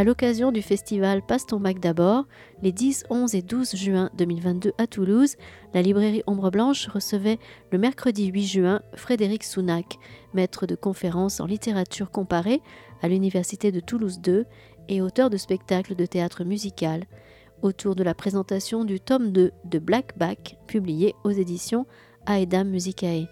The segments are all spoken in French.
À l'occasion du festival Passe ton bac d'abord, les 10, 11 et 12 juin 2022 à Toulouse, la librairie Ombre Blanche recevait le mercredi 8 juin Frédéric Sounac, maître de conférences en littérature comparée à l'Université de Toulouse II et auteur de spectacles de théâtre musical, autour de la présentation du tome 2 de Black Back, publié aux éditions Aedam Musicae.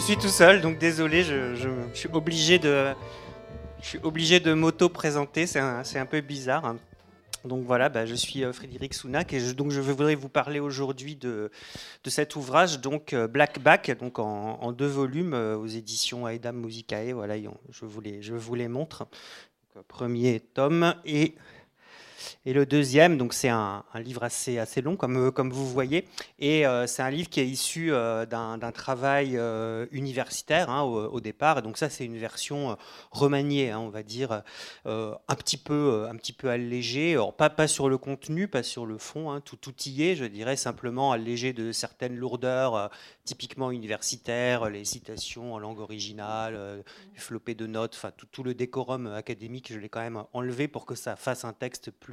Suis tout seul, donc désolé, je, suis obligé de, je suis obligé de m'auto-présenter, c'est un, un, peu bizarre. Donc voilà, bah, je suis euh, Frédéric Sounac et je, donc je voudrais vous parler aujourd'hui de, de, cet ouvrage, donc euh, Black Back, donc en, deux volumes euh, aux éditions Aedam Musicae. Voilà, je vous les, je vous les montre. premier tome et et le deuxième, donc c'est un, livre assez, assez long, comme, euh, comme vous voyez, et euh, c'est un livre qui est issu euh, d'un travail universitaire hein, au, départ. donc ça, c'est une version remaniée, hein, on va dire, un petit peu, un petit peu allégée. pas, pas sur le contenu, pas sur le fond, hein, tout outillé, je dirais simplement allégé de certaines lourdeurs typiquement universitaires, les citations en langue originale, les flopées de notes, enfin tout, tout le décorum académique, je l'ai quand même enlevé pour que ça fasse un texte plus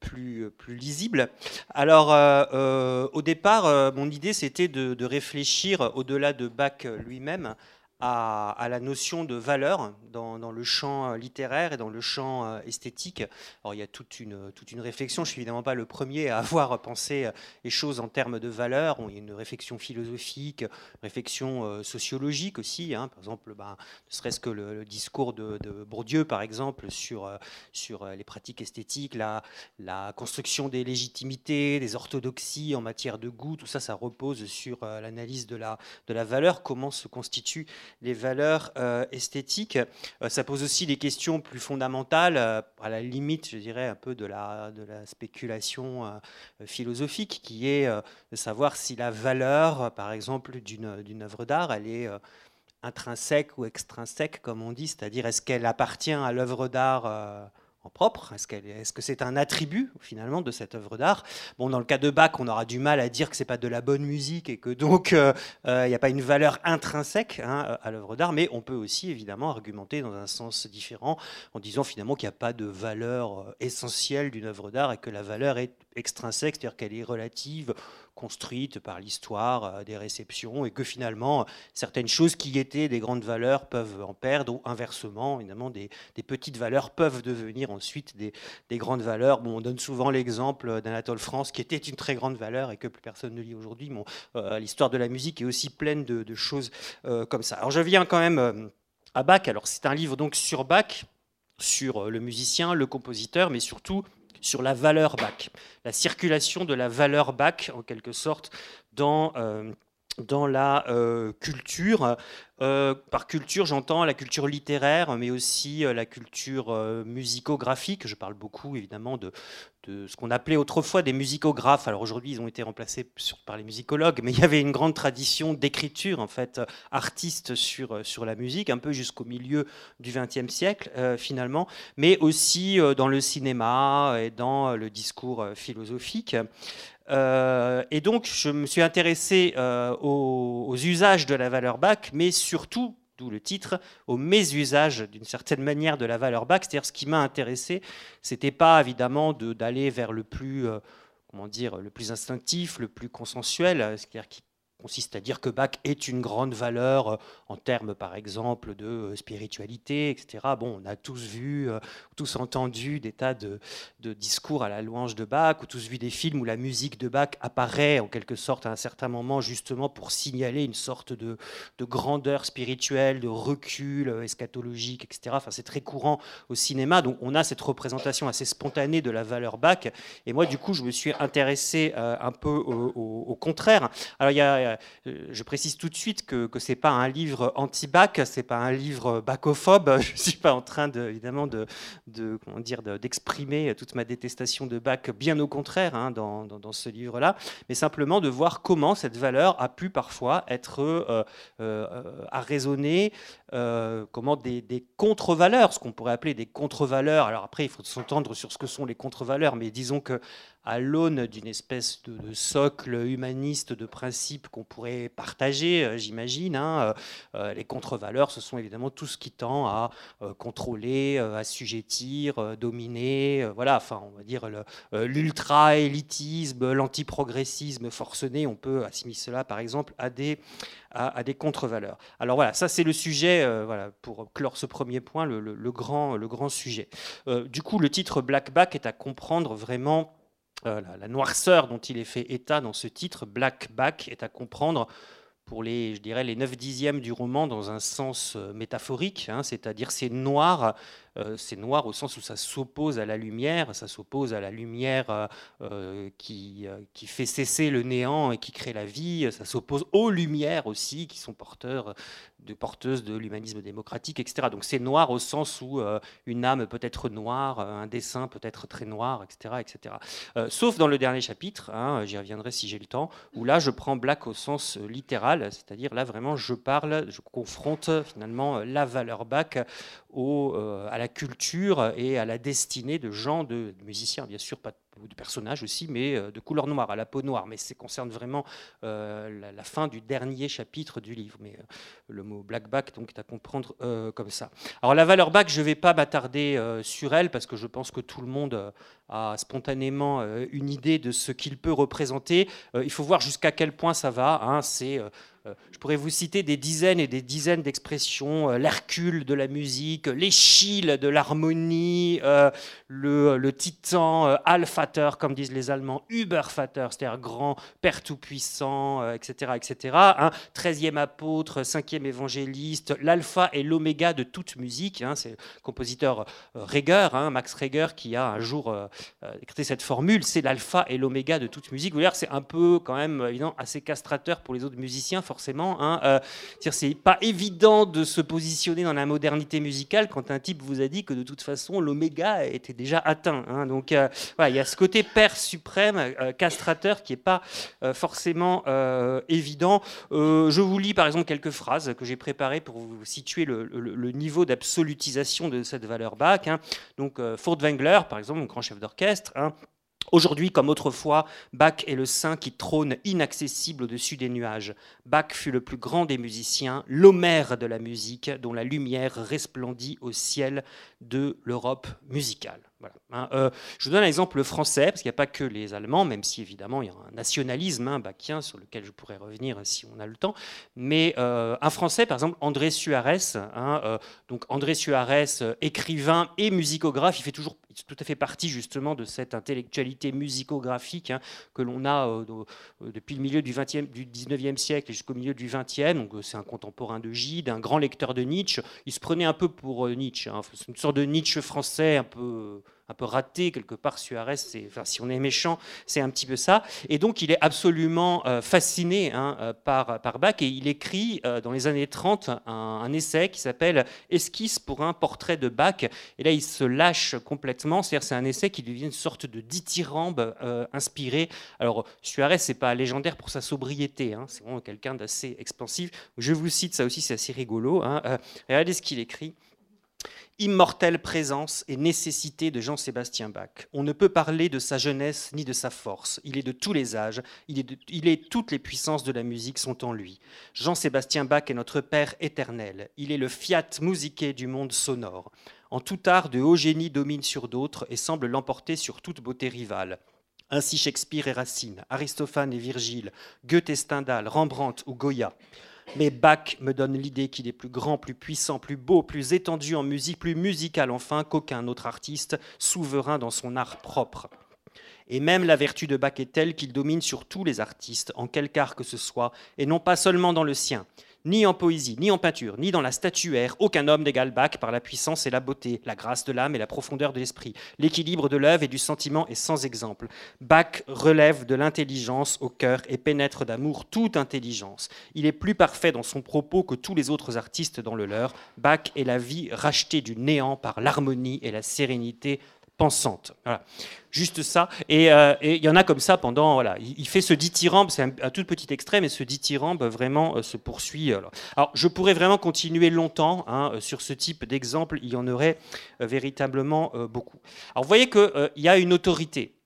plus, plus, lisible. Alors, euh, euh, au départ, euh, mon idée, c'était de, réfléchir au-delà de Bach lui-même à, la notion de valeur dans, le champ littéraire et dans le champ esthétique. Alors il y a toute une, toute une réflexion, je ne suis évidemment pas le premier à avoir pensé les choses en termes de valeur, il y a une réflexion philosophique, une réflexion sociologique aussi, hein. par exemple, ben, ne serait-ce que le, discours de, Bourdieu, par exemple, sur, sur les pratiques esthétiques, la, la construction des légitimités, des orthodoxies en matière de goût, tout ça, ça repose sur l'analyse de la, de la valeur, comment se constitue les valeurs euh, esthétiques. Euh, ça pose aussi des questions plus fondamentales, euh, à la limite, je dirais, un peu de la, de la spéculation philosophique, qui est de savoir si la valeur, par exemple, d'une œuvre d'art, elle est intrinsèque ou extrinsèque, comme on dit, c'est-à-dire est-ce qu'elle appartient à l'œuvre d'art propre Est-ce que c'est un attribut finalement de cette œuvre d'art? Bon, dans le cas de Bach, on aura du mal à dire que c'est pas de la bonne musique et que donc euh, euh, il n'y a pas une valeur intrinsèque hein, à l'œuvre d'art, mais on peut aussi évidemment argumenter dans un sens différent en disant finalement qu'il n'y a pas de valeur euh, essentielle d'une œuvre d'art et que la valeur est extrinsèque, c'est-à-dire qu'elle est relative construite par l'histoire, euh, des réceptions, et que finalement, certaines choses qui étaient des grandes valeurs peuvent en perdre, ou inversement, évidemment, des, petites valeurs peuvent devenir ensuite des, grandes valeurs. Bon, on donne souvent l'exemple d'Anatole France, qui était une très grande valeur et que plus personne ne lit aujourd'hui. Bon, euh, L'histoire de la musique est aussi pleine de, choses euh, comme ça. Alors je viens quand même à Bach. Alors c'est un livre donc sur Bach, sur le musicien, le compositeur, mais surtout sur la valeur bac, la circulation de la valeur bac, en quelque sorte, dans, euh, dans la euh, culture. Euh, par culture, j'entends la culture littéraire, mais aussi la culture musicographique. Je parle beaucoup, évidemment, de, ce qu'on appelait autrefois des musicographes. Alors aujourd'hui, ils ont été remplacés par les musicologues, mais il y avait une grande tradition d'écriture, en fait, artiste sur, sur la musique, un peu jusqu'au milieu du XXe siècle, euh, finalement, mais aussi euh, dans le cinéma et dans le discours euh, philosophique. et donc, je me suis intéressé aux, usages de la valeur bac, mais surtout d'où le titre, au mésusage d'une certaine manière de la valeur bac. C'est-à-dire ce qui m'a intéressé, c'était pas évidemment d'aller vers le plus, euh, comment dire, le plus instinctif, le plus consensuel, c'est-à-dire qui consiste à dire que Bach est une grande valeur euh, en termes, par exemple, de euh, spiritualité, etc. Bon, on a tous vu, euh, tous entendu des tas de, discours à la louange de Bach, ou tous vu des films où la musique de Bach apparaît en quelque sorte à un certain moment, justement pour signaler une sorte de, grandeur spirituelle, de recul eschatologique, etc. Enfin, c'est très courant au cinéma, donc on a cette représentation assez spontanée de la valeur Bach. Et moi, du coup, je me suis intéressé un peu au, contraire. Alors, il y a voudrais, je précise tout de suite que que c'est pas un livre anti-bac, c'est pas un livre bacophobe. Je suis pas en train de, évidemment de, d'exprimer toute ma détestation de bac, bien au contraire hein, dans, dans, ce livre-là, mais simplement de voir comment cette valeur a pu parfois être euh, euh, à raisonner, euh, comment des, des contre-valeurs, ce qu'on pourrait appeler des contre-valeurs. Alors après, il faut s'entendre sur ce que sont les contre-valeurs, mais disons que à l'aune d'une espèce de, socle humaniste de principes qu'on pourrait partager, euh, j'imagine. Hein, euh, euh, les contre-valeurs, ce sont évidemment tout ce qui tend à contrôler, assujettir, dominer, voilà, enfin, on va dire l'ultra-élitisme, l'antiprogressisme forcené. On peut assimiler cela, par exemple, à des, à, des contre-valeurs. Alors voilà, ça c'est le sujet, voilà, pour clore ce premier point, le, grand, le grand sujet. du coup, le titre Black Back est à comprendre vraiment euh, la, noirceur dont il est fait état dans ce titre, Black Back, est à comprendre pour les, je dirais, les 9 dixièmes du roman dans un sens euh, métaphorique, hein, c'est-à-dire c'est noir euh, c'est noir au sens où ça s'oppose à la lumière, ça s'oppose à la lumière euh, euh, qui, qui fait cesser le néant et qui crée la vie, ça s'oppose aux lumières aussi, qui sont porteuses de l'humanisme démocratique, etc. Donc c'est noir au sens où une âme peut être noire, un dessin peut être très noir, etc. etc. sauf dans le dernier chapitre, hein, j'y reviendrai si j'ai le temps, où là je prends black au sens littéral, c'est-à-dire là vraiment je parle, je confronte finalement la valeur bac au, à la culture et à la destinée de gens, de, musiciens, bien sûr, pas de personnages aussi, mais euh, de couleur noire, à la peau noire. Mais ça concerne vraiment euh, la, fin du dernier chapitre du livre. Mais euh, le mot blackback donc, est à comprendre comme ça. Alors la valeur back, je ne vais pas m'attarder sur elle parce que je pense que tout le monde a spontanément une idée de ce qu'il peut représenter. il faut voir jusqu'à quel point ça va. Hein. C'est euh, je pourrais vous citer des dizaines et des dizaines d'expressions, euh, l'Hercule de la musique, l'Échille de l'harmonie, euh, le, titan Alphater, comme disent les Allemands, Übervater, c'est-à-dire grand Père Tout-Puissant, etc. etc. Hein, 13e apôtre, 5e évangéliste, l'alpha et l'oméga de toute musique. Hein, c'est le compositeur Reger, hein, Max Reger, qui a un jour écrit cette formule, c'est l'alpha et l'oméga de toute musique. Vous voyez, c'est un peu quand même assez castrateur pour les autres musiciens, forcément. Hein. Euh, c'est pas évident de se positionner dans la modernité musicale quand un type vous a dit que de toute façon l'oméga était déjà atteint. Hein. Donc euh, il y a ce côté père suprême, euh, castrateur, qui est pas forcément évident. je vous lis par exemple quelques phrases que j'ai préparées pour vous situer le, niveau d'absolutisation de cette valeur Bach. Hein. Donc Furtwängler, par exemple, mon grand chef d'orchestre. Aujourd'hui, comme autrefois, Bach est le saint qui trône inaccessible au-dessus des nuages. Bach fut le plus grand des musiciens, l'Homère de la musique, dont la lumière resplendit au ciel de l'Europe musicale. Voilà. Hein, euh, je vous donne un exemple français, parce qu'il n'y a pas que les Allemands, même si évidemment il y a un nationalisme hein, bachien sur lequel je pourrais revenir si on a le temps. Mais euh, un Français, par exemple, André Suarez, hein, euh, donc André Suarez, écrivain et musicographe, il fait toujours tout à fait partie justement de cette intellectualité musicographique que l'on a depuis le milieu du, 20e, du 19e siècle jusqu'au milieu du 20e. Donc c'est un contemporain de Gide, un grand lecteur de Nietzsche. Il se prenait un peu pour Nietzsche, c'est une sorte de Nietzsche français un peu un peu raté quelque part. Suarez, si on est méchant, c'est un petit peu ça. Et donc, il est absolument euh, fasciné hein, euh, par, Bach et il écrit euh, dans les années 30 un, essai qui s'appelle Esquisse pour un portrait de Bach. Et là, il se lâche complètement. C'est-à-dire, c'est un essai qui devient une sorte de dithyrambe inspiré. Alors, Suarez, c'est pas légendaire pour sa sobriété. Hein, c'est vraiment quelqu'un d'assez expansif. Je vous cite ça aussi, c'est assez rigolo. Hein, regardez ce qu'il écrit immortelle présence et nécessité de Jean-Sébastien Bach. On ne peut parler de sa jeunesse ni de sa force. Il est de tous les âges, il est, toutes les puissances de la musique sont en lui. Jean-Sébastien Bach est notre Père éternel. Il est le fiat musiqué du monde sonore. En tout art, de haut génie domine sur d'autres et semble l'emporter sur toute beauté rivale. Ainsi Shakespeare et Racine, Aristophane et Virgile, Goethe et Stendhal, Rembrandt ou Goya. Mais Bach me donne l'idée qu'il est plus grand, plus puissant, plus beau, plus étendu en musique, plus musical enfin qu'aucun autre artiste, souverain dans son art propre. Et même la vertu de Bach est telle qu'il domine sur tous les artistes, en quelque art que ce soit, et non pas seulement dans le sien. Ni en poésie, ni en peinture, ni dans la statuaire, aucun homme n'égale Bach par la puissance et la beauté, la grâce de l'âme et la profondeur de l'esprit. L'équilibre de l'œuvre et du sentiment est sans exemple. Bach relève de l'intelligence au cœur et pénètre d'amour toute intelligence. Il est plus parfait dans son propos que tous les autres artistes dans le leur. Bach est la vie rachetée du néant par l'harmonie et la sérénité pensante. Voilà. Juste ça. Euh, et il y en a comme ça pendant. Il, fait ce dithyrambe, c'est un, tout petit extrait, mais ce dithyrambe vraiment euh, se poursuit. Alors. je pourrais vraiment continuer longtemps hein, euh, sur ce type d'exemple. Il y en aurait véritablement beaucoup. Alors, vous voyez qu'il y a une autorité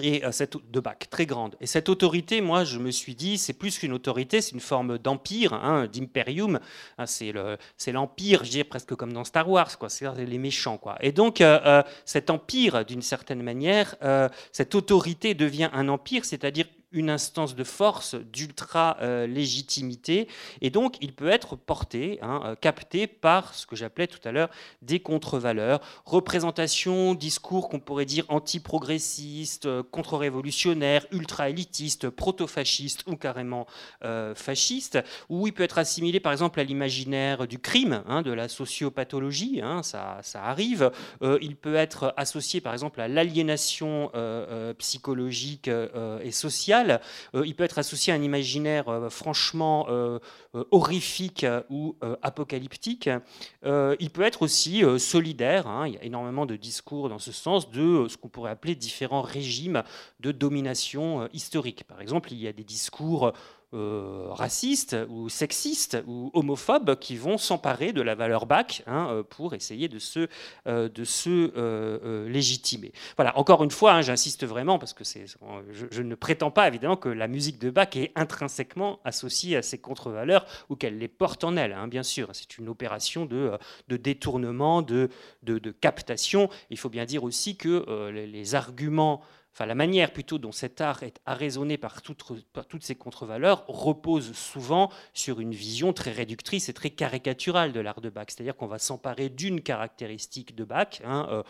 et euh, cette, de Bach, très grande. Et cette autorité, moi, je me suis dit, c'est plus qu'une autorité, c'est une forme d'empire, hein, d'imperium. Hein, c'est l'empire, je dirais presque comme dans Star Wars, quoi. C'est les méchants, quoi. Et donc, euh, euh, cet empire, d'une certaine manière, cette autorité devient un empire, c'est-à-dire une instance de force, d'ultra-légitimité, et donc il peut être porté, hein, euh, capté par ce que j'appelais tout à l'heure des contre-valeurs, représentation, discours qu'on pourrait dire anti-progressistes, euh, contre-révolutionnaires, ultra-élitistes, proto-fascistes ou carrément euh, fascistes, où il peut être assimilé par exemple à l'imaginaire du crime, hein, de la sociopathologie, hein, ça, ça, arrive, il peut être associé par exemple à l'aliénation psychologique et sociale, euh, il peut être associé à un imaginaire euh, franchement euh, horrifique ou apocalyptique. il peut être aussi solidaire. Hein. il y a énormément de discours dans ce sens de ce qu'on pourrait appeler différents régimes de domination historique. Par exemple, il y a des discours euh, racistes ou sexistes ou homophobes qui vont s'emparer de la valeur bac hein, euh, pour essayer de se, euh, de se légitimer. Voilà, encore une fois, hein, j'insiste vraiment parce que c'est, je, ne prétends pas évidemment que la musique de Bach est intrinsèquement associée à ces contre-valeurs ou qu'elle les porte en elle, hein, bien sûr. C'est une opération de, de détournement, de, de, captation. Il faut bien dire aussi que les arguments enfin la manière plutôt dont cet art est arraisonné par, toutes ces contre-valeurs repose souvent sur une vision très réductrice et très caricaturale de l'art de Bach. C'est-à-dire qu'on va s'emparer d'une caractéristique de Bach. Hein, euh,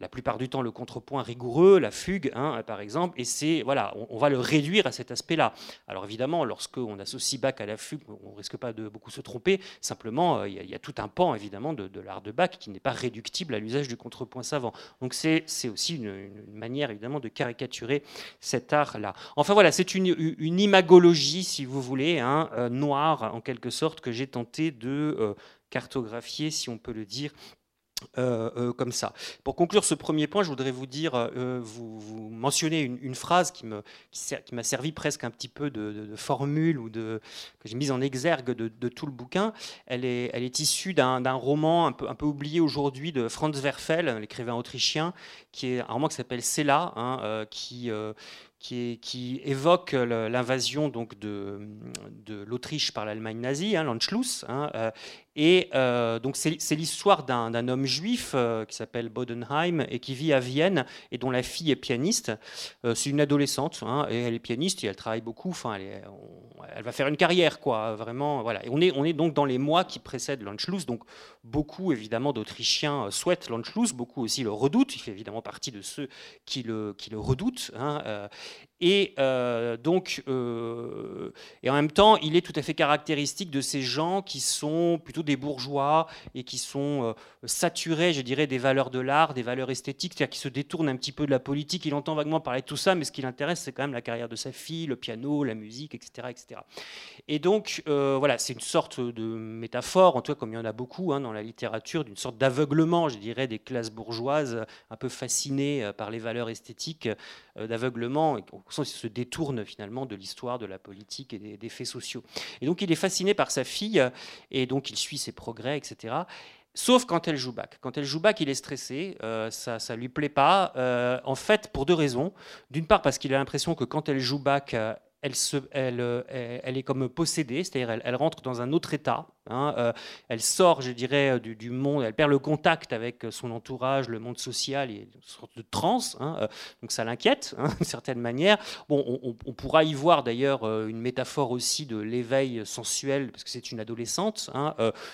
la plupart du temps le contrepoint rigoureux, la fugue, hein, par exemple, et c'est voilà, on, va le réduire à cet aspect-là. Alors évidemment, lorsqu'on associe Bach à la fugue, on risque pas de beaucoup se tromper. Simplement, euh, il y, a tout un pan évidemment de, l'art de Bach qui n'est pas réductible à l'usage du contrepoint savant. Donc c'est aussi une, manière évidemment de caricaturer cet art-là. Enfin voilà, c'est une, imagologie, si vous voulez, hein, euh, noire en quelque sorte que j'ai tenté de euh, cartographier, si on peut le dire, euh, euh, comme ça. Pour conclure ce premier point, je voudrais vous dire, euh, vous, vous, mentionnez une, phrase qui m'a qui, servi presque un petit peu de, formule ou de, que j'ai mise en exergue de, tout le bouquin. Elle est, elle est issue d'un roman un peu, un peu oublié aujourd'hui de Franz Werfel, l'écrivain autrichien, qui est un roman qui s'appelle Cella, hein, qui, qui, évoque l'invasion donc de, de l'Autriche par l'Allemagne nazie, hein, l'Anschluss, hein, et euh, donc c'est l'histoire d'un homme juif euh, qui s'appelle Bodenheim et qui vit à Vienne et dont la fille est pianiste. c'est une adolescente hein, et elle est pianiste et elle travaille beaucoup. Enfin, elle, va faire une carrière, quoi, vraiment. Voilà. Et on est, on est donc dans les mois qui précèdent l'Anschluss. Donc beaucoup évidemment d'Autrichiens souhaitent l'Anschluss, beaucoup aussi le redoutent. Il fait évidemment partie de ceux qui le, qui le redoutent. Et euh, donc, euh, et en même temps, il est tout à fait caractéristique de ces gens qui sont plutôt des bourgeois et qui sont euh, saturés, je dirais, des valeurs de l'art, des valeurs esthétiques, c'est-à-dire qui se détournent un petit peu de la politique. Il entend vaguement parler de tout ça, mais ce qui l'intéresse, c'est quand même la carrière de sa fille, le piano, la musique, etc., etc. Et donc, voilà, c'est une sorte de métaphore, en tout cas, comme il y en a beaucoup hein, dans la littérature, d'une sorte d'aveuglement, je dirais, des classes bourgeoises un peu fascinées par les valeurs esthétiques, d'aveuglement il se détourne finalement de l'histoire, de la politique et des, faits sociaux. Et donc il est fasciné par sa fille, et donc il suit ses progrès, etc. Sauf quand elle joue back. Quand elle joue back, il est stressé, euh, ça ne lui plaît pas. Euh, en fait, pour deux raisons. D'une part, parce qu'il a l'impression que quand elle joue back, euh, elle, se, elle, elle, est comme possédée, c'est-à-dire elle, elle, rentre dans un autre état, Hein, elle sort, je dirais, du, monde, elle perd le contact avec son entourage, le monde social, et une sorte de transe. Hein, donc ça l'inquiète, hein, d'une certaine manière. Bon, on, pourra y voir d'ailleurs une métaphore aussi de l'éveil sensuel, parce que c'est une adolescente.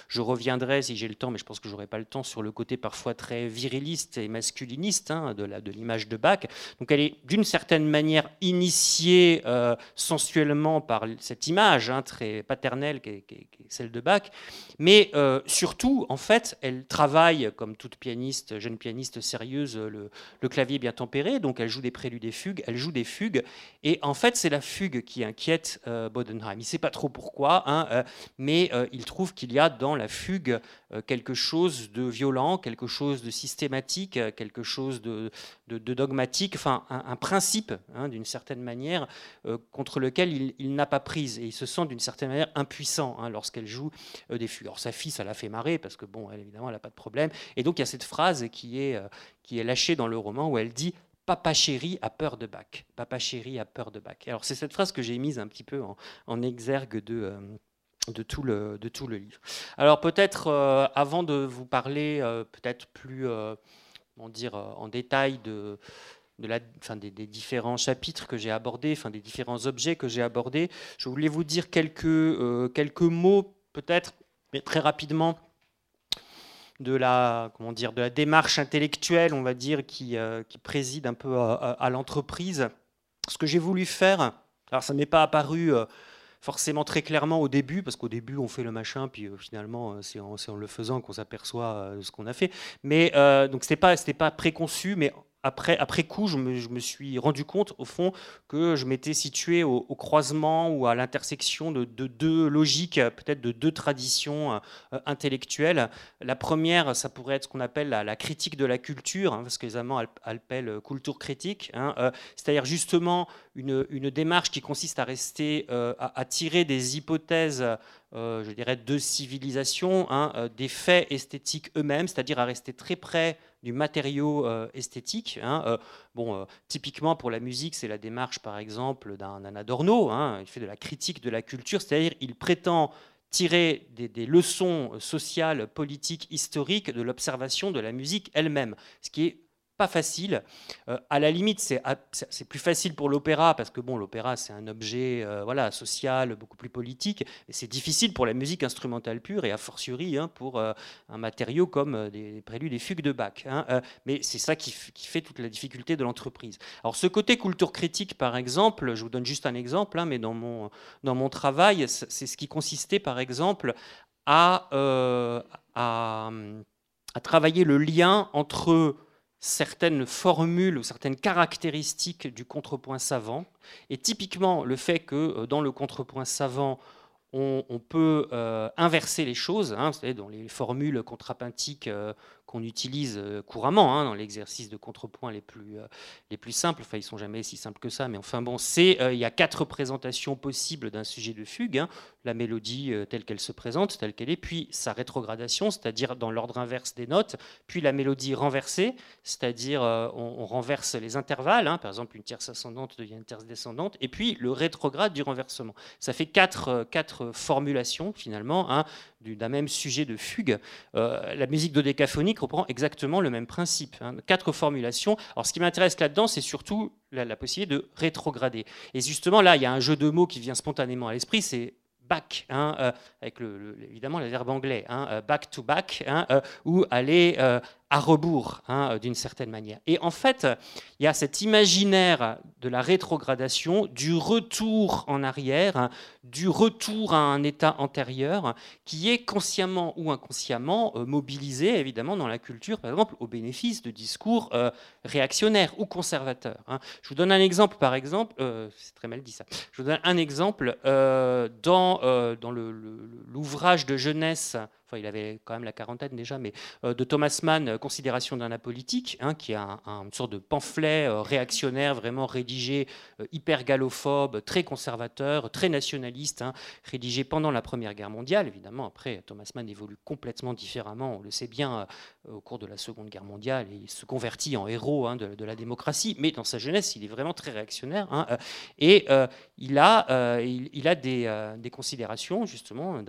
je reviendrai si j'ai le temps, mais je pense que j'aurai pas le temps sur le côté parfois très viriliste et masculiniste de l'image de Bach. Donc elle est d'une certaine manière initiée euh, sensuellement par cette image très paternelle qui est, celle de Bach, mais euh, surtout, en fait, elle travaille comme toute pianiste, jeune pianiste sérieuse, le, clavier bien tempéré, donc elle joue des préludes et fugues, elle joue des fugues, et en fait, c'est la fugue qui inquiète euh, Bodenheim. Il ne sait pas trop pourquoi, hein, mais il trouve qu'il y a dans la fugue quelque chose de violent, quelque chose de systématique, quelque chose de, dogmatique, enfin un, principe hein, d'une certaine manière euh, contre lequel il, n'a pas prise et il se sent d'une certaine manière impuissant hein, lorsqu'elle joue euh, des fugues. Alors sa fille, ça l'a fait marrer parce que bon, elle, évidemment, elle n'a pas de problème. Et donc il y a cette phrase qui est, euh, qui est lâchée dans le roman où elle dit Papa chéri a peur de Bach. Papa chéri a peur de Bach. Alors c'est cette phrase que j'ai mise un petit peu en, exergue de, de tout, le, de tout le livre. Alors peut-être, avant de vous parler peut-être plus dire, en détail de, de la, enfin, des, différents chapitres que j'ai abordés, enfin, des différents objets que j'ai abordés. Je voulais vous dire quelques, euh, quelques mots, peut-être, mais très rapidement, de la, comment dire, de la démarche intellectuelle, on va dire, qui, euh, qui préside un peu à, l'entreprise. Ce que j'ai voulu faire, alors ça ne m'est pas apparu euh, forcément très clairement au début, parce qu'au début on fait le machin, puis finalement c'est en, en, le faisant qu'on s'aperçoit de ce qu'on a fait. Mais donc c'était pas, c'était pas préconçu, mais après, coup, je me, suis rendu compte, au fond, que je m'étais situé au, croisement ou à l'intersection de, deux logiques, peut-être de deux traditions euh, intellectuelles. La première, ça pourrait être ce qu'on appelle la, critique de la culture, hein, parce que les Allemands appellent culture critique, hein, euh, c'est-à-dire justement une, démarche qui consiste à rester, euh, à, tirer des hypothèses je dirais, de civilisation, hein, des faits esthétiques eux-mêmes, c'est-à-dire à rester très près du matériau euh, esthétique. Hein, euh, bon, euh, typiquement pour la musique, c'est la démarche, par exemple, d'un Adorno. Hein, il fait de la critique de la culture, c'est-à-dire il prétend tirer des, des, leçons sociales, politiques, historiques de l'observation de la musique elle-même, ce qui est pas facile. Euh, à la limite, c'est plus facile pour l'opéra parce que bon, l'opéra c'est un objet euh, voilà social, beaucoup plus politique. C'est difficile pour la musique instrumentale pure et a fortiori hein, pour euh, un matériau comme des préludes et fugues de Bach. Hein, mais c'est ça qui, fait toute la difficulté de l'entreprise. Alors ce côté culture critique, par exemple, je vous donne juste un exemple, hein, mais dans mon dans mon travail, c'est ce qui consistait, par exemple, à, à travailler le lien entre certaines formules ou certaines caractéristiques du contrepoint savant. Et typiquement, le fait que euh, dans le contrepoint savant, on, peut euh, inverser les choses, hein, dans les formules contrapuntiques euh, qu'on utilise euh, couramment hein, dans l'exercice de contrepoint les plus, euh, les plus simples. Enfin, ils sont jamais si simples que ça, mais enfin bon, c'est euh, il y a quatre représentations possibles d'un sujet de fugue hein. la mélodie telle qu'elle se présente, telle qu'elle est, puis sa rétrogradation, c'est-à-dire dans l'ordre inverse des notes, puis la mélodie renversée, c'est-à-dire on, renverse les intervalles, hein. par exemple une tierce ascendante devient une tierce descendante, et puis le rétrograde du renversement. Ça fait quatre, quatre formulations finalement d'un même sujet de fugue. la musique dodécaphonique reprend exactement le même principe. Hein. Quatre formulations. Alors, ce qui m'intéresse là-dedans, c'est surtout la, possibilité de rétrograder. Et justement, là, il y a un jeu de mots qui vient spontanément à l'esprit, c'est back, hein, euh, avec évidemment le verbe anglais, hein, euh, back to back, euh, ou aller à rebours, hein, d'une certaine manière. Et en fait, il y a cet imaginaire de la rétrogradation, du retour en arrière, hein, du retour à un état antérieur, qui est consciemment ou inconsciemment euh, mobilisé, évidemment, dans la culture, par exemple, au bénéfice de discours euh, réactionnaires ou conservateurs. Hein. Je vous donne un exemple, par exemple, euh, c'est très mal dit ça, je vous donne un exemple dans, dans l'ouvrage de jeunesse enfin il avait quand même la quarantaine déjà, mais de Thomas Mann, Considération d'un apolitique, hein, qui est un, une sorte de pamphlet réactionnaire, vraiment rédigé, hyper galophobe, très conservateur, très nationaliste, hein, rédigé pendant la Première Guerre mondiale. Évidemment, après, Thomas Mann évolue complètement différemment, on le sait bien, au cours de la Seconde Guerre mondiale, il se convertit en héros hein, de, la démocratie, mais dans sa jeunesse, il est vraiment très réactionnaire. et il a, il, a des, des considérations, justement,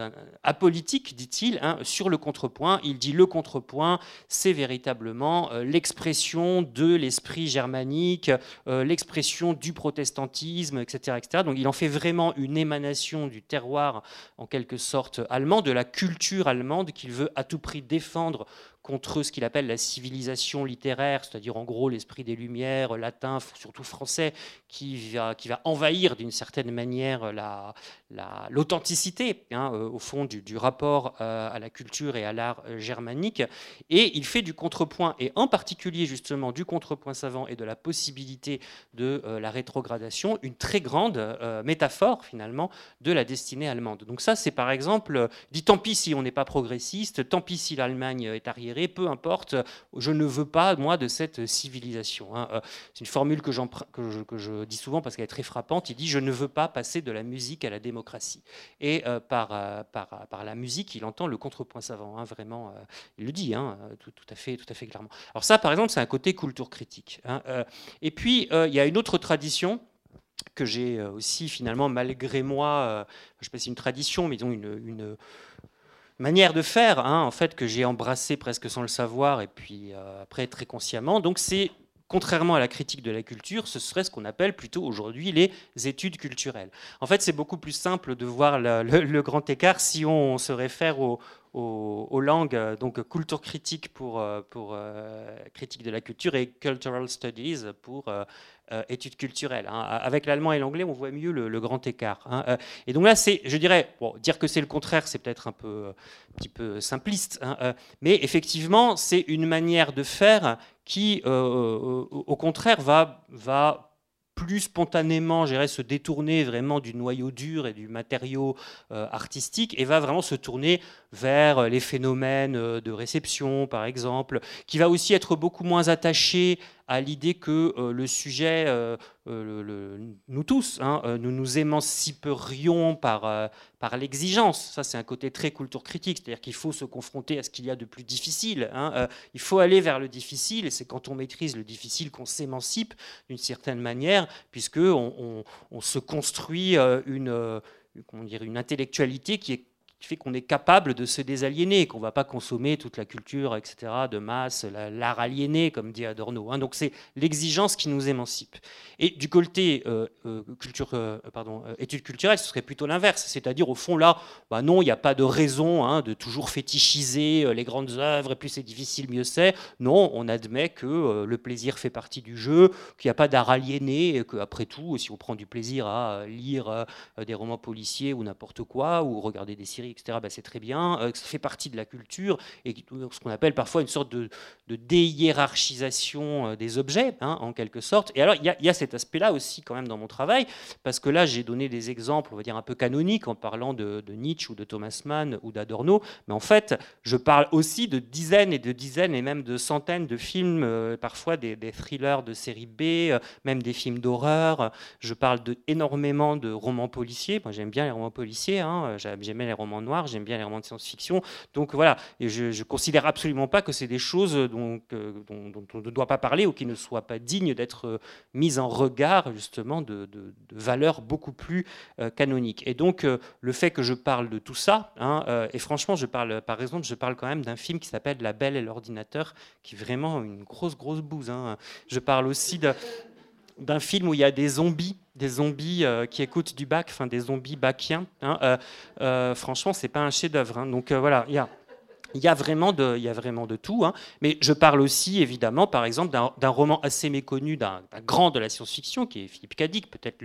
apolitiques, dit-il, Hein, sur le contrepoint. Il dit le contrepoint, c'est véritablement euh, l'expression de l'esprit germanique, euh, l'expression du protestantisme, etc., etc. Donc il en fait vraiment une émanation du terroir, en quelque sorte, allemand, de la culture allemande qu'il veut à tout prix défendre contre ce qu'il appelle la civilisation littéraire, c'est-à-dire en gros l'esprit des Lumières, latin, surtout français, qui va, envahir d'une certaine manière l'authenticité, la, hein, euh, au fond, du, rapport euh, à la culture et à l'art euh, germanique. Et il fait du contrepoint, et en particulier justement du contrepoint savant et de la possibilité de la rétrogradation, une très grande métaphore finalement de la destinée allemande. Donc ça, c'est par exemple, dit tant pis si on n'est pas progressiste, tant pis si l'Allemagne est arriérée, peu importe, je ne veux pas, moi, de cette civilisation. Hein. Euh, c'est une formule que, que, je, dis souvent parce qu'elle est très frappante. Il dit, je ne veux pas passer de la musique à la démocratie. Et euh, par, euh, par, par, la musique, il entend le contrepoint savant, hein, vraiment, il le dit hein, tout, à fait, tout à fait clairement. Alors ça, par exemple, c'est un côté culture critique. et puis, il y a une autre tradition que j'ai aussi finalement malgré moi, je ne sais pas si une tradition, mais disons une, une, manière de faire, hein, en fait, que j'ai embrassé presque sans le savoir, et puis euh, après très consciemment. Donc c'est contrairement à la critique de la culture, ce serait ce qu'on appelle plutôt aujourd'hui les études culturelles. En fait, c'est beaucoup plus simple de voir le, grand écart si on se réfère aux, langues, euh, donc culture critique pour, euh, pour euh, critique de la culture et cultural studies pour études culturelles. Hein. Avec l'allemand et l'anglais, on voit mieux le, grand écart. Hein. Et donc là, c'est, je dirais, dire que c'est le contraire, c'est peut-être un peu, un petit peu simpliste, hein, mais effectivement, c'est une manière de faire qui, au contraire, va, va plus spontanément se détourner vraiment du noyau dur et du matériau euh, artistique et va vraiment se tourner vers les phénomènes euh, de réception, par exemple, qui va aussi être beaucoup moins attaché à l'idée que euh, le sujet, nous tous, hein, nous nous émanciperions par, par l'exigence. Ça, c'est un côté très culture critique, c'est-à-dire qu'il faut se confronter à ce qu'il y a de plus difficile. Hein. il faut aller vers le difficile, et c'est quand on maîtrise le difficile qu'on s'émancipe d'une certaine manière puisqu'on on, se construit euh, une, euh, comment une intellectualité qui est qui fait qu'on est capable de se désaliéner, qu'on ne va pas consommer toute la culture, etc., de masse, l'art aliéné, comme dit Adorno. Hein. Donc c'est l'exigence qui nous émancipe. Et du côté euh, euh, euh, pardon, études culturelles, ce serait plutôt l'inverse. C'est-à-dire, au fond, là, bah non, il n'y a pas de raison hein, de toujours fétichiser les grandes œuvres, et plus c'est difficile, mieux c'est. Non, on admet que le plaisir fait partie du jeu, qu'il n'y a pas d'art aliéné, et qu'après tout, si on prend du plaisir à lire des romans policiers ou n'importe quoi, ou regarder des séries etc., bah, c'est très bien, euh, ça fait partie de la culture, et ce qu'on appelle parfois une sorte de, de déhiérarchisation euh, des objets, hein, en quelque sorte. Et alors, il y, a cet aspect-là aussi quand même dans mon travail, parce que là, j'ai donné des exemples, on va dire, un peu canoniques, en parlant de, Nietzsche ou de Thomas Mann ou d'Adorno, mais en fait, je parle aussi de dizaines et de dizaines et même de centaines de films, euh, parfois des, thrillers de série B, même des films d'horreur. Je parle de, énormément de romans policiers. Moi, j'aime bien les romans policiers, hein, j'aimais les romans noir, j'aime bien les romans de science-fiction. Donc voilà, et je ne considère absolument pas que c'est des choses dont, dont, on ne doit pas parler ou qui ne soient pas dignes d'être euh, mises en regard justement de, valeurs beaucoup plus euh, canoniques. Et donc euh, le fait que je parle de tout ça, hein, et franchement, je parle, par exemple, je parle quand même d'un film qui s'appelle La Belle et l'ordinateur, qui est vraiment une grosse, grosse bouse. Hein. Je parle aussi d'un film où il y a des zombies des zombies euh, qui écoutent du bac, enfin des zombies baciens. Hein, euh, euh, franchement, c'est pas un chef-d'œuvre. Hein. donc voilà, il y a il y, a vraiment de, il y a vraiment de tout. Hein. Mais je parle aussi, évidemment, par exemple, d'un roman assez méconnu, d'un grand de la science-fiction, qui est Philippe Cadic, peut-être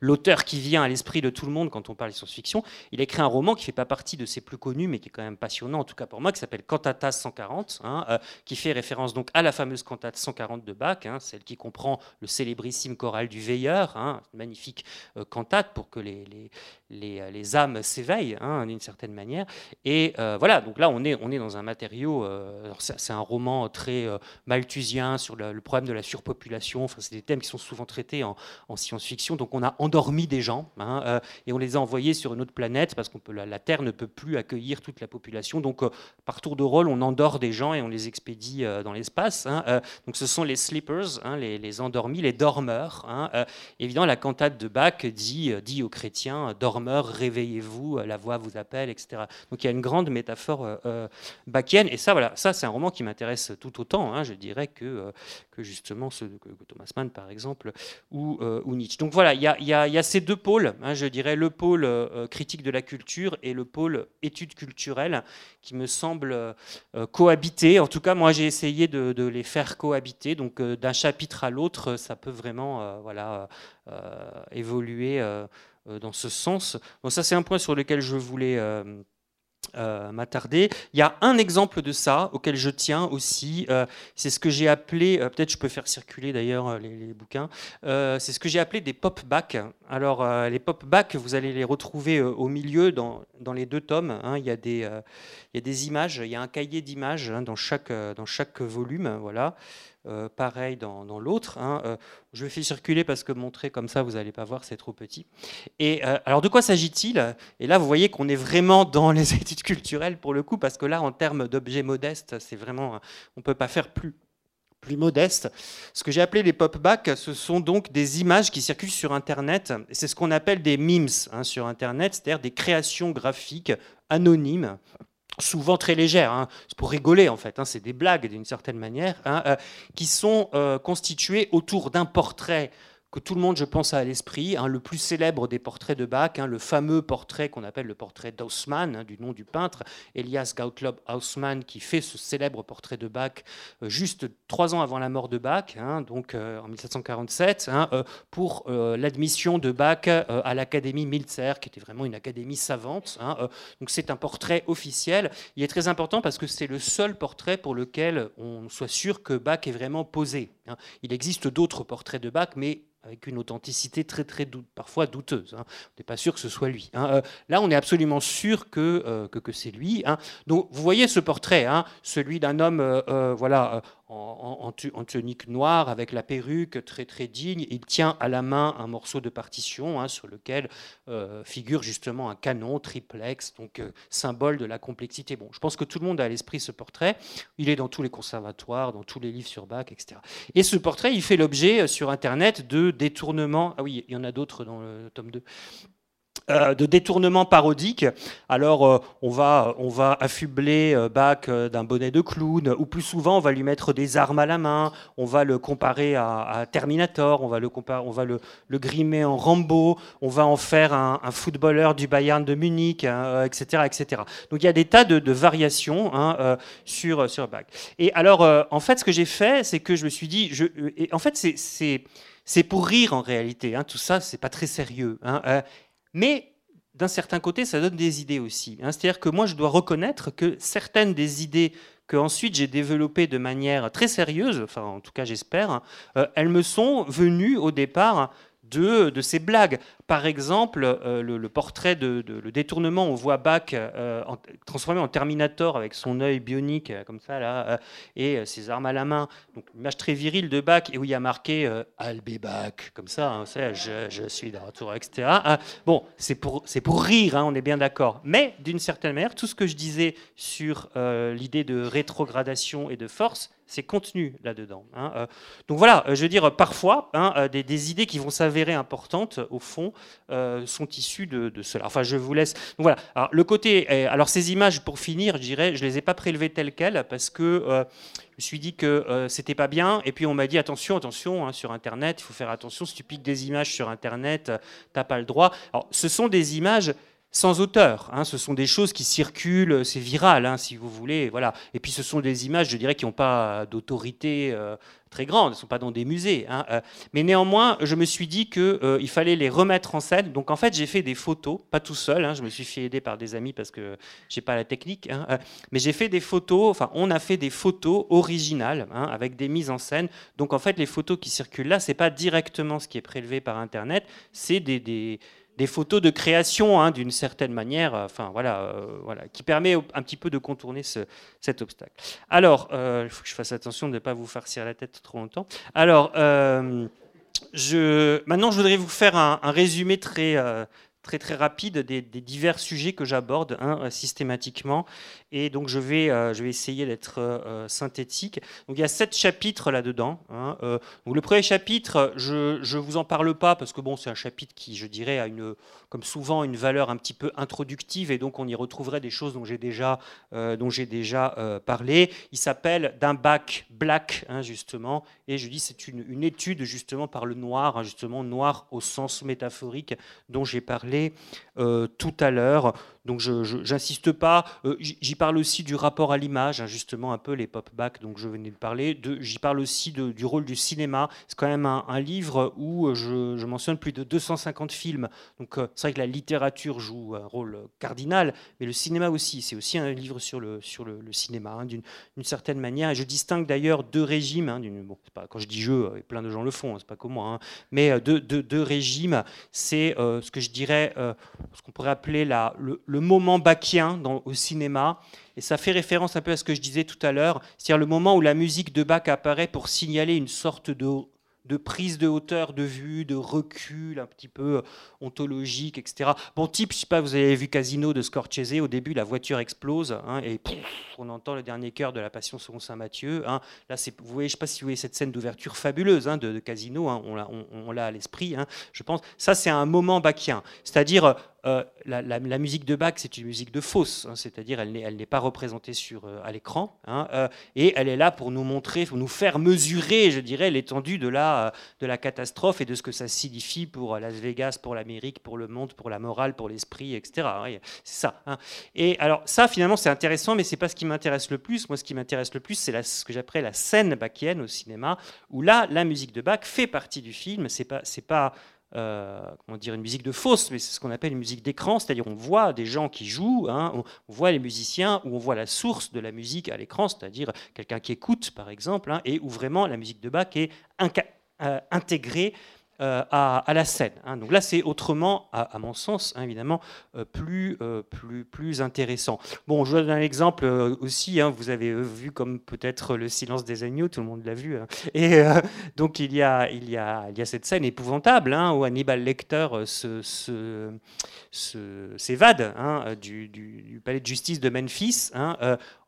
l'auteur qui vient à l'esprit de tout le monde quand on parle de science-fiction. Il a écrit un roman qui ne fait pas partie de ses plus connus, mais qui est quand même passionnant, en tout cas pour moi, qui s'appelle Cantata 140, hein, euh, qui fait référence donc à la fameuse cantate 140 de Bach, hein, celle qui comprend le célébrissime choral du Veilleur, magnifique euh, cantate pour que les, les, euh, les, âmes s'éveillent d'une certaine manière. Et voilà, donc là, on est dans un matériau, euh, c'est un roman très euh, malthusien sur le, problème de la surpopulation, enfin, c'est des thèmes qui sont souvent traités en, science-fiction, donc on a endormi des gens hein, euh, et on les a envoyés sur une autre planète parce que la, Terre ne peut plus accueillir toute la population, donc par tour de rôle on endort des gens et on les expédie dans l'espace. Hein, donc ce sont les sleepers, hein, les, endormis, les dormeurs. évidemment la cantate de Bach dit, dit aux chrétiens, dormeurs, réveillez-vous, la voix vous appelle, etc. Donc il y a une grande métaphore bachienne. Et ça, voilà, ça c'est un roman qui m'intéresse tout autant, hein, je dirais, que, euh, justement ceux que, Thomas Mann, par exemple, ou, euh, Nietzsche. Donc voilà, il y a, ces deux pôles, hein, je dirais, le pôle euh, critique de la culture et le pôle études culturelles, qui me semblent cohabiter. En tout cas, moi, j'ai essayé de, de, les faire cohabiter. Donc d'un chapitre à l'autre, ça peut vraiment voilà, évoluer dans ce sens. Donc ça, c'est un point sur lequel je voulais euh, m'attarder. Il y a un exemple de ça auquel je tiens aussi. Euh, c'est ce que j'ai appelé, euh, peut-être je peux faire circuler d'ailleurs les, bouquins. c'est ce que j'ai appelé des pop back. Alors les pop back, vous allez les retrouver au milieu dans, dans, les deux tomes. Hein. il, y a des, il y a des images, il y a un cahier d'images hein, dans, chaque, dans chaque volume. Voilà. Euh, pareil dans, l'autre. Hein, euh, je vais faire circuler parce que montrer comme ça, vous n'allez pas voir, c'est trop petit. Et euh, alors, de quoi s'agit-il? Et là, vous voyez qu'on est vraiment dans les études culturelles pour le coup, parce que là, en termes d'objets modestes, c'est vraiment, on peut pas faire plus plus modeste. Ce que j'ai appelé les pop-back, ce sont donc des images qui circulent sur Internet. C'est ce qu'on appelle des memes hein, sur Internet, c'est-à-dire des créations graphiques anonymes souvent très légères, hein. c'est pour rigoler en fait, hein. c'est des blagues d'une certaine manière, hein, euh, qui sont euh, constituées autour d'un portrait que tout le monde, je pense, a à l'esprit. Hein, le plus célèbre des portraits de Bach, hein, le fameux portrait qu'on appelle le portrait d'Haussmann, hein, du nom du peintre, Elias Gottlob Haussmann, qui fait ce célèbre portrait de Bach euh, juste trois ans avant la mort de Bach, donc euh, en 1747, euh, pour l'admission de Bach à l'Académie Milzer, qui était vraiment une académie savante. donc c'est un portrait officiel. Il est très important parce que c'est le seul portrait pour lequel on soit sûr que Bach est vraiment posé. Il existe d'autres portraits de Bach, mais avec une authenticité très très parfois douteuse. Hein. On n'est pas sûr que ce soit lui. Hein. Euh, là, on est absolument sûr que, euh, c'est lui. Hein. Vous voyez ce portrait, celui d'un homme euh, voilà, en, tunique noire avec la perruque très très digne. Il tient à la main un morceau de partition sur lequel figure justement un canon triplex, donc symbole de la complexité. Bon, je pense que tout le monde a à l'esprit ce portrait. Il est dans tous les conservatoires, dans tous les livres sur Bach, etc. Et ce portrait, il fait l'objet sur Internet de détournements. Ah oui, il y en a d'autres dans le tome 2. Euh, de détournement parodique. Alors, euh, on, va, on va affubler euh, Bach d'un bonnet de clown, ou plus souvent, on va lui mettre des armes à la main, on va le comparer à, Terminator, on va, le, on va le, grimer en Rambo, on va en faire un, footballeur du Bayern de Munich, etc., etc. Donc, il y a des tas de, variations hein, sur, sur Bach. Et alors, en fait, ce que j'ai fait, c'est que je me suis dit, en fait, c'est c'est pour rire en réalité. Hein, tout ça, c'est pas très sérieux. Hein, mais d'un certain côté, ça donne des idées aussi. Hein. C'est-à-dire que moi, je dois reconnaître que certaines des idées que ensuite j'ai développées de manière très sérieuse, enfin en tout cas j'espère, euh, elles me sont venues au départ de, de ces blagues. Par exemple, euh, le, portrait de, le détournement, on voit Bach euh, transformé en Terminator avec son œil bionique euh, comme ça là et ses armes à la main. Donc une image très virile de Bach et où il y a marqué I'll Bach comme ça, hein, je, suis de retour, etc. Ah, bon, c'est pour pour rire, hein, on est bien d'accord. Mais d'une certaine manière, tout ce que je disais sur l'idée de rétrogradation et de force, c'est contenu là-dedans. Hein, donc voilà, je veux dire, parfois, des, idées qui vont s'avérer importantes, au fond, euh, sont issus de, cela. Enfin, je vous laisse. voilà. Alors, le côté. Alors, ces images, pour finir, je dirais, je les ai pas prélevées telles quelles parce que euh, je me suis dit que euh, c'était pas bien. Et puis, on m'a dit attention, attention, hein, sur Internet, il faut faire attention. Si tu piques des images sur Internet, t'as pas le droit. Alors, ce sont des images sans auteur. Hein. Ce sont des choses qui circulent, c'est viral, hein, si vous voulez. Voilà. Et puis ce sont des images, je dirais, qui n'ont pas d'autorité euh, très grande, elles ne sont pas dans des musées. Hein. Euh. mais néanmoins, je me suis dit qu'il euh, fallait les remettre en scène. Donc en fait, j'ai fait des photos, pas tout seul, je me suis fait aider par des amis parce que je n'ai pas la technique. mais j'ai fait des photos, enfin on a fait des photos originales avec des mises en scène. Donc en fait, les photos qui circulent là, ce n'est pas directement ce qui est prélevé par Internet, c'est des des photos de création hein, d'une certaine manière, euh, enfin voilà, euh, voilà, qui permet un petit peu de contourner cet obstacle. Alors, euh, il faut que je fasse attention de ne pas vous farcir la tête trop longtemps. Alors, je, maintenant, je voudrais vous faire un, résumé très très très rapide des, divers sujets que j'aborde hein, systématiquement et donc je vais, euh, je vais essayer d'être euh, synthétique. Donc il y a sept chapitres là-dedans. Hein, euh. donc le premier chapitre, je ne vous en parle pas parce que bon, c'est un chapitre qui, je dirais, a une, comme souvent une valeur un petit peu introductive et donc on y retrouverait des choses dont j'ai déjà, dont j'ai déjà parlé. Il s'appelle d'un bac black hein, justement et je dis c'est une, une, étude justement par le noir, justement noir au sens métaphorique dont j'ai parlé tout à l'heure. Donc je n'insiste pas. Euh, j'y parle aussi du rapport à l'image, hein, justement un peu les pop-back, donc je venais de parler. J'y parle aussi du rôle du cinéma. C'est quand même un, livre où je, mentionne plus de 250 films. Donc euh, c'est vrai que la littérature joue un rôle cardinal, mais le cinéma aussi. C'est aussi un livre sur le, sur le, cinéma, hein, d'une certaine manière. Et je distingue d'ailleurs deux régimes. Hein, quand je dis je, euh, plein de gens le font, c'est pas comme moi. mais deux, deux, régimes, c'est ce que je dirais, ce qu'on pourrait appeler la, le moment bachien au cinéma. Et ça fait référence un peu à ce que je disais tout à l'heure, c'est-à-dire le moment où la musique de Bach apparaît pour signaler une sorte de prise de hauteur de vue, de recul un petit peu euh, ontologique, etc. Bon, type, je sais pas, vous avez vu Casino de Scorsese, au début la voiture explose hein, et on entend le dernier cœur de la Passion selon Saint Matthieu. Hein. Là, c'est, vous voyez, je sais pas si vous voyez cette scène d'ouverture fabuleuse hein, de, Casino, on l'a, on, l'a à l'esprit, je pense. Ça, c'est un moment bachien, c'est-à-dire euh, la, musique de Bach, c'est une musique de fausse, c'est-à-dire elle n'est, pas représentée sur, euh, à l'écran, et elle est là pour nous montrer, pour nous faire mesurer, je dirais, l'étendue de la euh, de la catastrophe et de ce que ça signifie pour Las Vegas, pour l'Amérique, pour le monde, pour la morale, pour l'esprit, etc. C'est ça. Hein. Et alors ça, finalement, c'est intéressant, mais c'est pas ce qui m'intéresse le plus. Moi, ce qui m'intéresse le plus, c'est ce que j'appelle la scène bachienne au cinéma, où là, la musique de Bach fait partie du film. C'est pas, c'est pas euh, comment dire, une musique de fausse, mais c'est ce qu'on appelle une musique d'écran, c'est-à-dire on voit des gens qui jouent, hein, on, voit les musiciens, ou on voit la source de la musique à l'écran, c'est-à-dire quelqu'un qui écoute par exemple, hein, et où vraiment la musique de Bach est euh, intégrée euh, à, la scène. Hein. Donc là, c'est autrement, à, mon sens, hein, évidemment, euh, plus, plus, plus intéressant. Bon, je vous donne un exemple aussi. Hein. vous avez vu comme peut-être le silence des agneaux, tout le monde l'a vu. Et donc il y, a, il, y a, il y a cette scène épouvantable où Hannibal Lecter s'évade du, du, palais de justice de Memphis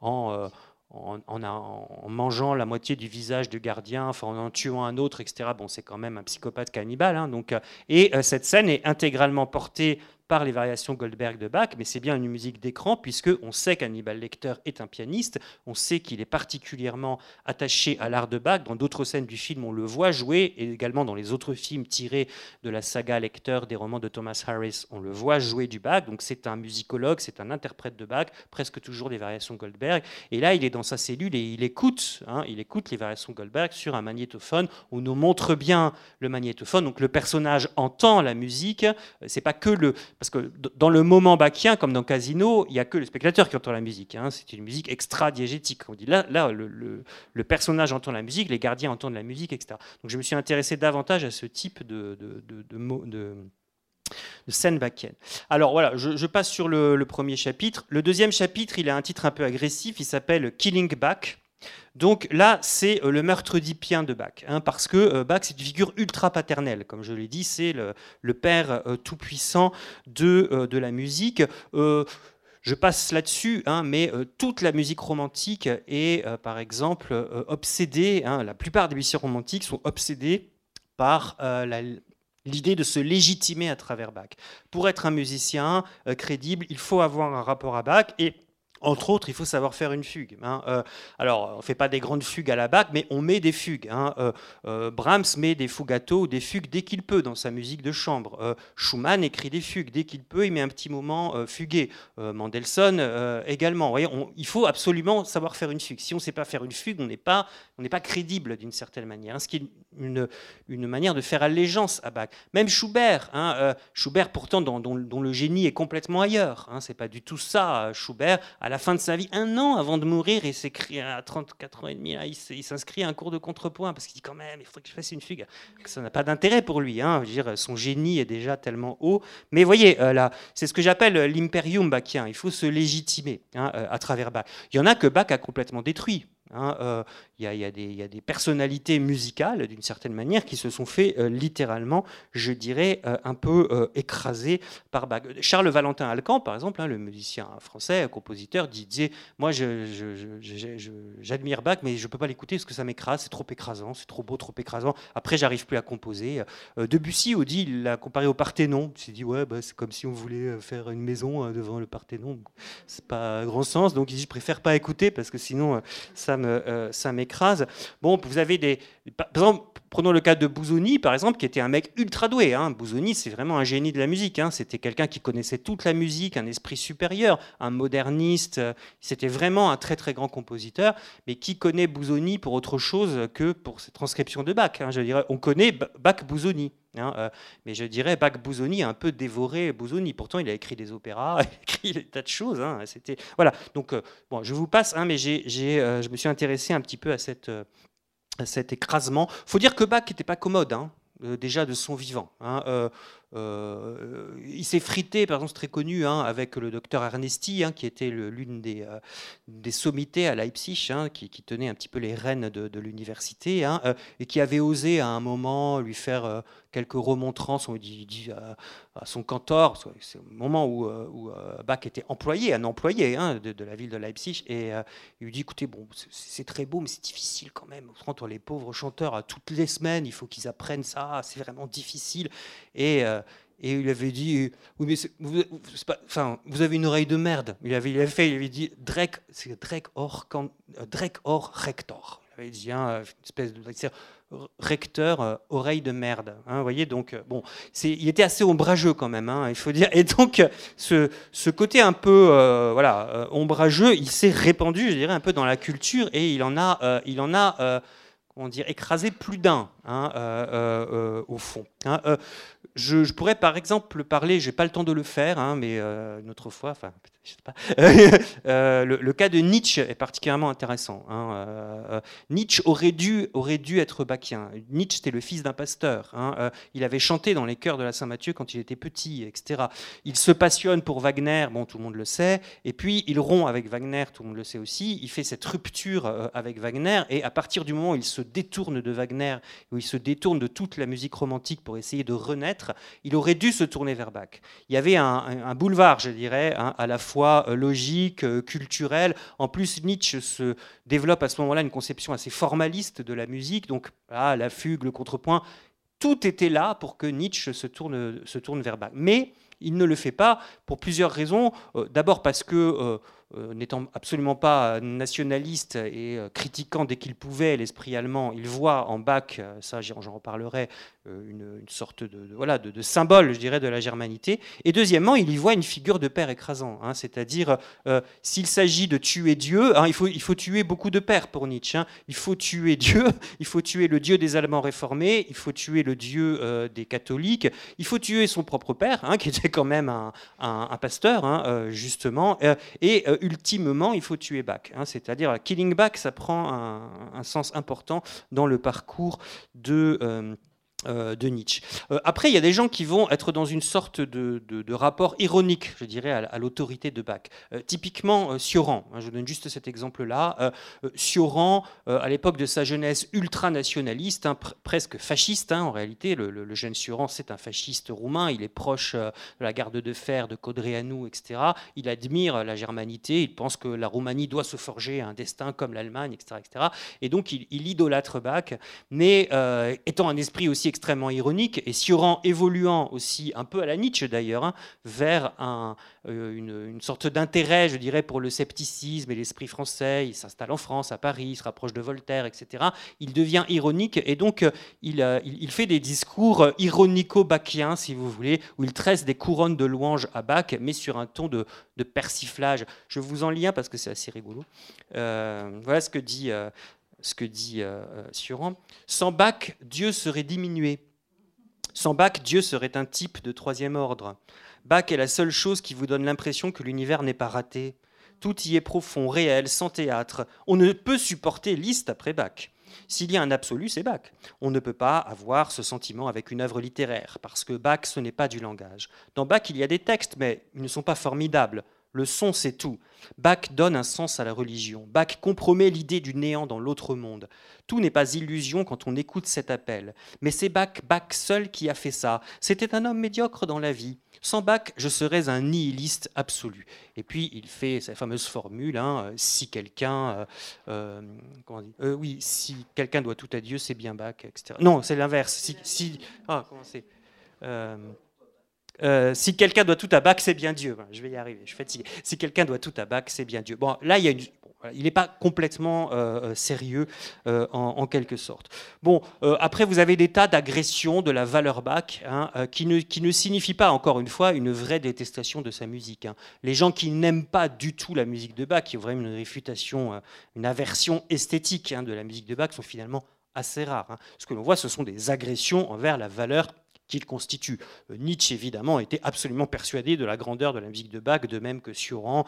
en en, mangeant la moitié du visage du gardien, enfin, en tuant un autre, etc. Bon, c'est quand même un psychopathe cannibale. Hein, donc, euh, et euh, cette scène est intégralement portée par les variations Goldberg de Bach, mais c'est bien une musique d'écran puisque on sait qu'Hannibal Lecter est un pianiste, on sait qu'il est particulièrement attaché à l'art de Bach. Dans d'autres scènes du film, on le voit jouer, et également dans les autres films tirés de la saga Lecter des romans de Thomas Harris, on le voit jouer du Bach. Donc c'est un musicologue, c'est un interprète de Bach, presque toujours des variations Goldberg. Et là, il est dans sa cellule et il écoute, hein, il écoute les variations Goldberg sur un magnétophone. On nous montre bien le magnétophone, donc le personnage entend la musique. C'est pas que le parce que dans le moment bachien, comme dans Casino, il n'y a que le spectateur qui entend la musique. Hein. C'est une musique extra-diégétique. On dit là, là le, personnage entend la musique, les gardiens entendent la musique, etc. Donc je me suis intéressé davantage à ce type de, de, de, scène bachienne. Alors voilà, je, passe sur le, le, premier chapitre. Le deuxième chapitre, il a un titre un peu agressif, il s'appelle Killing Bach. Donc là, c'est euh, le meurtre d'Ipien de Bach, hein, parce que euh, Bach, c'est une figure ultra paternelle, comme je l'ai dit, c'est le, père euh, tout-puissant de, de, la musique. je passe là-dessus, hein, mais toute la musique romantique est, par exemple, obsédée, hein, la plupart des musiciens romantiques sont obsédés par l'idée de se légitimer à travers Bach. Pour être un musicien crédible, il faut avoir un rapport à Bach, et entre autres, il faut savoir faire une fugue. Hein. Euh, alors, on ne fait pas des grandes fugues à la bac, mais on met des fugues. Hein. Euh, euh, Brahms met des fugatos ou des fugues dès qu'il peut dans sa musique de chambre. Schumann écrit des fugues dès qu'il peut, il met un petit moment fugué. Mendelssohn également. il faut absolument savoir faire une fugue. Si on ne sait pas faire une fugue, on n'est pas, pas crédible d'une certaine manière. Hein. ce qui est une, manière de faire allégeance à Bach. Même Schubert, Schubert pourtant dont, le génie est complètement ailleurs. Ce n'est pas du tout ça. Schubert, la fin de sa vie, un an avant de mourir, il s'écrit à 34 ans et demi, il s'inscrit à un cours de contrepoint parce qu'il dit quand même, il faudrait que je fasse une fugue. Ça n'a pas d'intérêt pour lui. Hein. dire, son génie est déjà tellement haut. Mais voyez, euh, là, c'est ce que j'appelle l'imperium bachien. Il faut se légitimer hein, euh, à travers Bach. Il y en a que Bach a complètement détruit. Hein, euh, il y, a, des personnalités musicales, d'une certaine manière, qui se sont fait euh, littéralement, je dirais, euh, un peu écraser par Bach. Charles Valentin Alcan, par exemple, hein, le musicien français, compositeur, disait Moi, j'admire Bach, mais je ne peux pas l'écouter parce que ça m'écrase, c'est trop écrasant, c'est trop beau, trop écrasant. Après, j'arrive plus à composer. Debussy, dit, il l'a comparé au Parthénon. Il s'est dit Ouais, bah, c'est comme si on voulait faire une maison devant le Parthénon. C'est pas grand sens. Donc, il dit Je préfère pas écouter parce que sinon, ça euh, ça Bon, vous avez des. Par exemple, prenons le cas de Bouzoni, par exemple, qui était un mec ultra doué. Hein. Bouzoni, c'est vraiment un génie de la musique. Hein. C'était quelqu'un qui connaissait toute la musique, un esprit supérieur, un moderniste. C'était vraiment un très très grand compositeur. Mais qui connaît Bouzoni pour autre chose que pour ses transcriptions de Bach hein. On connaît Bach Bouzoni. Hein, euh, mais je dirais Bach Bouzoni a un peu dévoré Bouzoni. Pourtant, il a écrit des opéras, il a écrit des tas de choses. C'était voilà. Donc euh, bon, je vous passe, mais euh, je me suis intéressé un petit peu à cette cet écrasement. Faut dire que Bach n'était pas commode. déjà de son vivant. Il s'est frité, par exemple, c'est très connu, avec le docteur Ernesti, qui était l'une des, des sommités à Leipzig, qui, tenait un petit peu les rênes de, l'université, et qui avait osé à un moment lui faire quelques remontrances, à, son cantor, c'est au moment où, euh, euh, Bach était employé, un employé hein, de, la ville de Leipzig, et euh, il lui dit, écoutez, bon, c'est très beau, mais c'est difficile quand même. Entre les pauvres chanteurs, toutes les semaines, il faut qu'ils apprennent ça, c'est vraiment difficile. Et il avait dit, oui, mais vous, enfin, vous avez une oreille de merde. Il avait, il avait fait, il avait dit, Drek, c'est Drek or, Drek or rector. Il avait dit, hein, une espèce de recteur euh, oreille de merde. Hein, vous voyez, donc euh, bon, il était assez ombrageux quand même, hein, il faut dire. Et donc ce, ce côté un peu euh, voilà ombrageux, il s'est répandu, je dirais, un peu dans la culture et il en a, il en a on dire, écrasé plus d'un, hein, au fond. Je, pourrais par exemple parler, j'ai pas le temps de le faire, hein, mais euh, une autre fois, enfin, Euh, le, cas de Nietzsche est particulièrement intéressant. Hein, euh, Nietzsche aurait dû, aurait dû être bachien. Nietzsche était le fils d'un pasteur. Hein, il avait chanté dans les chœurs de la Saint-Mathieu quand il était petit, etc. Il se passionne pour Wagner, bon, tout le monde le sait. Et puis il rompt avec Wagner, tout le monde le sait aussi. Il fait cette rupture avec Wagner, et à partir du moment où il se détourne de Wagner, où il se détourne de toute la musique romantique pour essayer de renaître il aurait dû se tourner vers Bach. Il y avait un, boulevard, je dirais, hein, à la fois euh, logique, euh, culturel. En plus, Nietzsche se développe à ce moment-là une conception assez formaliste de la musique, donc la fugue, le contrepoint, tout était là pour que Nietzsche se tourne, se tourne vers Bach. Mais il ne le fait pas pour plusieurs raisons. Euh, d'abord parce que n'étant absolument pas nationaliste et euh, critiquant dès qu'il pouvait l'esprit allemand, il voit en Bach, euh, ça j'en reparlerai, une, sorte de, voilà, de, symbole, je dirais, de la germanité. Et deuxièmement, il y voit une figure de père écrasant, hein, c'est-à-dire s'il s'agit de tuer Dieu, hein, il, faut, il faut tuer beaucoup de pères pour Nietzsche. Hein. Il faut tuer Dieu, il faut tuer le Dieu des Allemands réformés, il faut tuer le Dieu des catholiques, il faut tuer son propre père, qui était quand même un, un pasteur, justement, et ultimement, il faut tuer Bach. Hein. C'est-à-dire, killing Bach, ça prend un, sens important dans le parcours de... Euh, euh, de Nietzsche. Euh, après, il y a des gens qui vont être dans une sorte de, rapport ironique, je dirais, à, l'autorité de Bach. Euh, typiquement, Sioran, hein, je donne juste cet exemple-là. Sioran, à l'époque de sa jeunesse ultranationaliste, hein, presque fasciste, hein, en réalité, le, jeune Sioran, c'est un fasciste roumain, il est proche de la garde de fer de Codreanu, etc. Il admire la germanité, il pense que la Roumanie doit se forger un destin comme l'Allemagne, etc., etc. Et donc, il, il idolâtre Bach, mais étant un esprit aussi extrêmement ironique, et Sioran évoluant aussi un peu à la Nietzsche d'ailleurs, hein, vers euh, une, sorte d'intérêt, je dirais, pour le scepticisme et l'esprit français. Il s'installe en France, à Paris, il se rapproche de Voltaire, etc. Il devient ironique et donc euh, il, il, fait des discours ironico-bachiens, si vous voulez, où il tresse des couronnes de louanges à Bach, mais sur un ton de, persiflage. Je vous en lis un parce que c'est assez rigolo. voilà ce que dit ce que dit euh, Suran. Sans Bach, Dieu serait diminué. Sans Bach, Dieu serait un type de troisième ordre. Bach est la seule chose qui vous donne l'impression que l'univers n'est pas raté. Tout y est profond, réel, sans théâtre. On ne peut supporter Liszt après Bach. S'il y a un absolu, c'est Bach. On ne peut pas avoir ce sentiment avec une œuvre littéraire, parce que Bach, ce n'est pas du langage. Dans Bach, il y a des textes, mais ils ne sont pas formidables. Le son, c'est tout. Bach donne un sens à la religion. Bach compromet l'idée du néant dans l'autre monde. Tout n'est pas illusion quand on écoute cet appel. Mais c'est Bach, Bach seul qui a fait ça. C'était un homme médiocre dans la vie. Sans Bach, je serais un nihiliste absolu. Et puis il fait sa fameuse formule hein, euh, si quelqu'un, euh, euh, oui, si quelqu'un doit tout à Dieu, c'est bien Bach, etc. Non, c'est l'inverse. Si, ah, comment c'est si quelqu'un doit tout à Bach, c'est bien Dieu. Je vais y arriver, je suis fatigué. Si quelqu'un doit tout à Bach, c'est bien Dieu. Bon, là, il n'est pas complètement euh, euh, sérieux en, quelque sorte. Bon, après, vous avez des tas d'agressions de la valeur Bach hein, qui, ne, qui, ne, signifient pas, encore une fois, une vraie détestation de sa musique. Hein. Les gens qui n'aiment pas du tout la musique de Bach, qui ont vraiment une réfutation, une aversion esthétique hein, de la musique de Bach, sont finalement assez rares. Ce que l'on voit, ce sont des agressions envers la valeur qu'il constitue. Euh, Nietzsche, évidemment, était absolument persuadé de la grandeur de la musique de Bach, de même que Sioran,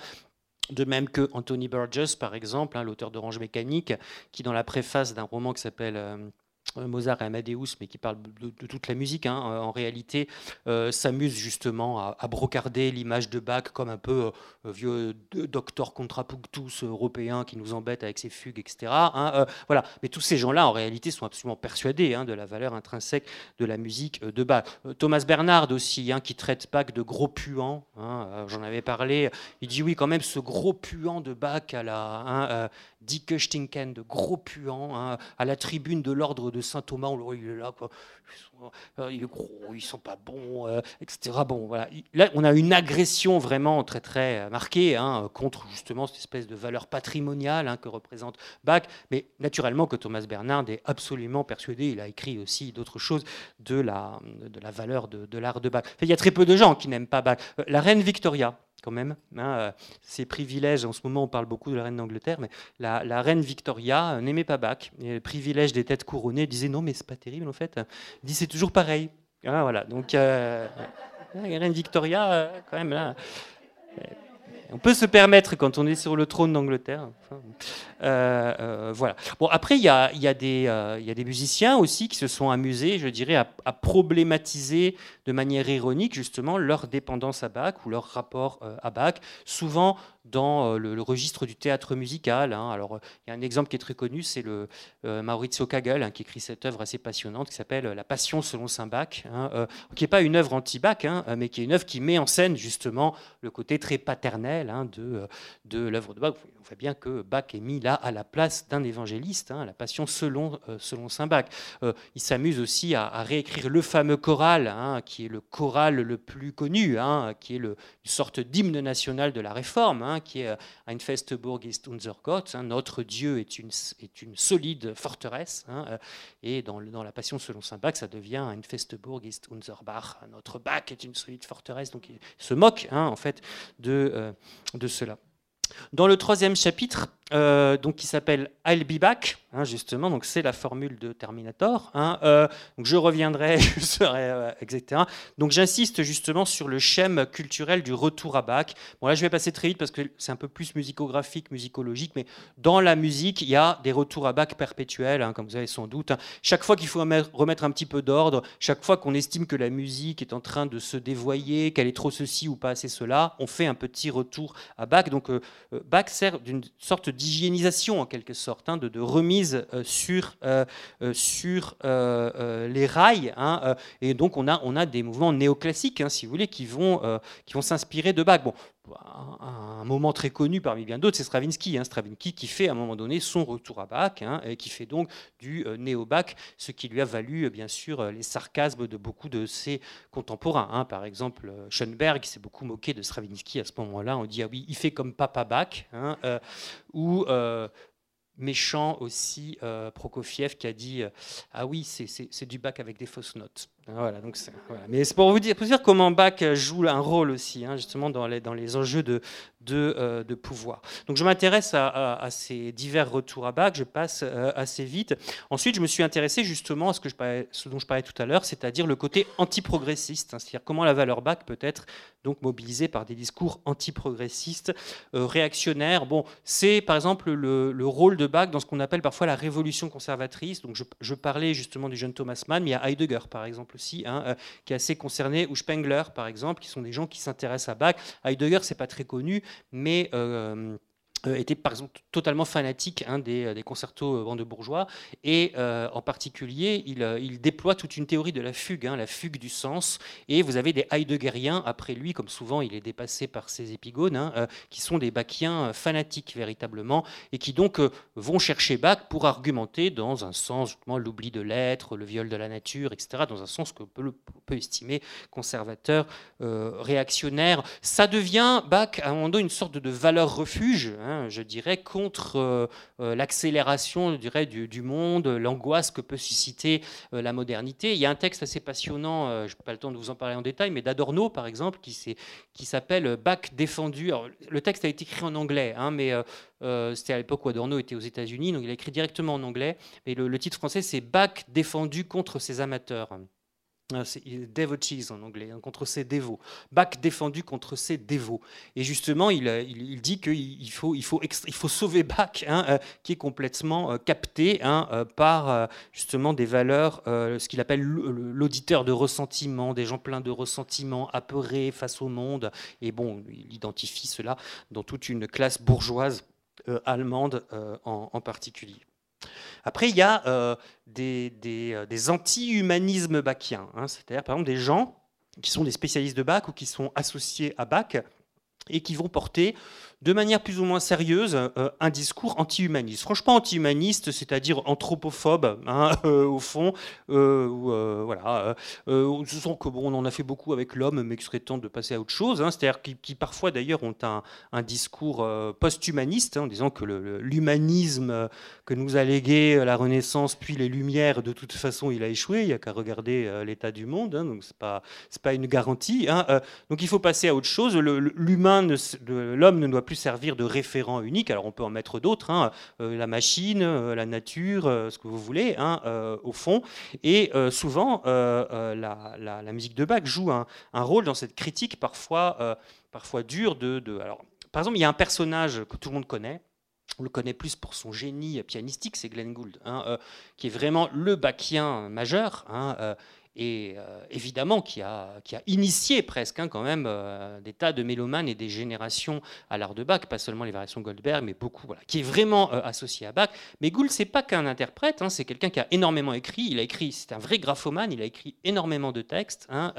de même que Anthony Burgess, par exemple, hein, l'auteur d'Orange Mécanique, qui, dans la préface d'un roman qui s'appelle euh, Mozart et Amadeus, mais qui parle de, toute la musique, hein, euh, en réalité, euh, s'amuse justement à, brocarder l'image de Bach comme un peu vieux docteur contrapunctus européen qui nous embête avec ses fugues, etc. Hein, voilà. Mais tous ces gens-là, en réalité, sont absolument persuadés hein, de la valeur intrinsèque de la musique de Bach. Thomas Bernard aussi, qui traite Bach de gros puant. J'en avais parlé. Il dit oui, quand même, ce gros puant de Bach à la Dicke Stinken, de gros puants, à la tribune de l'ordre de Saint-Thomas, il est là, quoi. Euh, il est gros, ils sont pas bons, euh, etc. Bon, voilà. Là, on a une agression vraiment très très euh, marquée hein, contre justement cette espèce de valeur patrimoniale hein, que représente Bach, mais naturellement que Thomas Bernard est absolument persuadé, il a écrit aussi d'autres choses, de la, de la valeur de, l'art de Bach. il y a très peu de gens qui n'aiment pas Bach. La reine Victoria, quand même. Hein, ses privilèges, en ce moment on parle beaucoup de la reine d'Angleterre, mais la, reine Victoria n'aimait pas Bach. Et le privilège des têtes couronnées disait non mais c'est pas terrible en fait. dit c'est toujours pareil. Ah, voilà, donc euh, la reine Victoria, euh, quand même là. On peut se permettre quand on est sur le trône d'Angleterre. Euh, voilà. Bon, après, il y a, des musiciens aussi qui se sont amusés, je dirais, à, problématiser de manière ironique justement leur dépendance à Bach ou leur rapport à Bach, souvent dans euh, le, registre du théâtre musical. Hein. Alors, il y a un exemple qui est très connu, c'est le euh, Maurizio Kagel, hein, qui écrit cette œuvre assez passionnante qui s'appelle La Passion selon Saint Bach, hein, euh, qui n'est pas une œuvre anti-Bach, mais qui est une œuvre qui met en scène justement le côté très paternel de, l'œuvre de Bach. On voit bien que Bach est mis là à la place d'un évangéliste, La Passion selon, Saint Bach. il s'amuse aussi à, réécrire le fameux choral, qui est le choral le plus connu, qui est une sorte d'hymne national de la Réforme qui est euh, Ein Festburg ist unser Gott, hein, notre Dieu est une, solide forteresse. Hein, euh, et dans, la Passion selon saint Bach, ça devient Ein Festburg ist unser Bach, notre Bach est une solide forteresse. Donc il se moque hein, en fait de, euh, de cela. Dans le troisième chapitre, euh, donc qui s'appelle I'll be back, hein, justement, donc c'est la formule de Terminator. Hein, euh, donc je reviendrai, je serai, euh, etc. Donc j'insiste justement sur le schème culturel du retour à Bach. Bon là je vais passer très vite parce que c'est un peu plus musicographique, musicologique, mais dans la musique il y a des retours à Bach perpétuels, hein, comme vous avez sans doute. Chaque fois qu'il faut remettre un petit peu d'ordre, chaque fois qu'on estime que la musique est en train de se dévoyer, qu'elle est trop ceci ou pas assez cela, on fait un petit retour à Bach. Donc Bach sert d'une sorte d'hygiénisation en quelque sorte, hein, de, remise sur, sur les rails. Hein, et donc on a, des mouvements néoclassiques, hein, si vous voulez, qui vont, s'inspirer de Bach. Bon, un moment très connu parmi bien d'autres, c'est Stravinsky. Hein, Stravinsky qui fait à un moment donné son retour à Bach et qui fait donc du euh, néo-Bach, ce qui lui a valu euh, bien sûr euh, les sarcasmes de beaucoup de ses contemporains. Par exemple, Schoenberg s'est beaucoup moqué de Stravinsky à ce moment-là. On dit ah oui, il fait comme Papa Bach, ou méchant aussi Prokofiev qui a dit ah oui c'est du Bach avec des fausses notes. Voilà, donc Mais c'est pour vous dire, pour dire comment Bach joue un rôle aussi, hein, justement, dans les, enjeux euh, de pouvoir. Donc je m'intéresse à, ces divers retours à Bach, je passe euh, assez vite. Ensuite, je me suis intéressé justement à ce, dont je parlais tout à l'heure, c'est-à-dire le côté anti-progressiste, hein, c'est-à-dire comment la valeur Bach peut être donc mobilisée par des discours anti-progressistes, euh, réactionnaires. Bon, c'est par exemple le, le, rôle de Bach dans ce qu'on appelle parfois la révolution conservatrice. Donc je parlais justement du jeune Thomas Mann, mais il y a Heidegger par exemple aussi, hein, euh, qui est assez concerné, ou Spengler, par exemple, qui sont des gens qui s'intéressent à Bach. Heidegger, c'est pas très connu, mais euh, était par exemple totalement fanatique hein, des, euh, des, concertos euh, de bourgeois et en particulier il, déploie toute une théorie de la fugue, hein, la fugue du sens et vous avez des heideggeriens après lui comme souvent il est dépassé par ses épigones hein, qui sont des bachiens fanatiques véritablement et qui donc vont chercher Bach pour argumenter dans un sens l'oubli de l'être, le viol de la nature, etc. dans un sens que peut, peut estimer conservateur, réactionnaire. Ça devient Bach à un moment donné une sorte de valeur refuge. Hein, je dirais, contre euh, euh, l'accélération du, monde, l'angoisse que peut susciter euh, la modernité. Il y a un texte assez passionnant, je n'ai pas le temps de vous en parler en détail, mais d'Adorno, par exemple, qui, s'appelle Bach défendu. le texte a été écrit en anglais, hein, mais c'était à l'époque où Adorno était aux États-Unis, donc il a écrit directement en anglais. Et le titre français, c'est Bach défendu contre ses amateurs. C'est devotees en anglais, hein, contre ses dévots. Bach défendu contre ses dévots. Et justement, il, euh, il, dit qu'il faut, il faut, il faut sauver Bach, hein, euh, qui est complètement euh, capté hein, par justement des valeurs, ce qu'il appelle l'auditeur de ressentiment, des gens pleins de ressentiment, apeurés face au monde. Et bon, il identifie cela dans toute une classe bourgeoise allemande en particulier. Après, il y a euh, des, euh, des, anti-humanismes bachiens, hein. c'est-à-dire par exemple des gens qui sont des spécialistes de Bach ou qui sont associés à Bach et qui vont porter de manière plus ou moins sérieuse euh, un discours anti-humaniste. Franchement anti-humaniste, c'est-à-dire anthropophobe, hein, euh, au fond. Euh, voilà. on se sent que bon, on en a fait beaucoup avec l'homme, mais qu'il serait temps de passer à autre chose. Hein. c'est-à-dire qui, parfois d'ailleurs ont un, discours post-humaniste, hein, en disant que l'humanisme que nous a légué la Renaissance puis les Lumières, de toute façon, il a échoué. Il n'y a qu'à regarder l'état du monde. donc c'est pas c'est pas une garantie. donc il faut passer à autre chose. L'humain, l'homme ne doit plus servir de référent unique. Alors on peut en mettre d'autres, hein, euh, la machine, euh, la nature, euh, ce que vous voulez, hein, au fond. Et souvent, la, musique de Bach joue un, rôle dans cette critique parfois, parfois dure de, Alors, par exemple, il y a un personnage que tout le monde connaît. On le connaît plus pour son génie pianistique, c'est Glenn Gould, hein, qui est vraiment le Bachien majeur et euh, évidemment qui a, qui a initié presque hein, quand même euh, des tas de mélomanes et des générations à l'art de Bach, pas seulement les variations Goldberg, mais beaucoup, voilà, qui est vraiment euh, associé à Bach. Mais Gould, c'est pas qu'un interprète, hein, c'est quelqu'un qui a énormément écrit. Il a écrit, c'est un vrai graphomane, il a écrit énormément de textes, hein,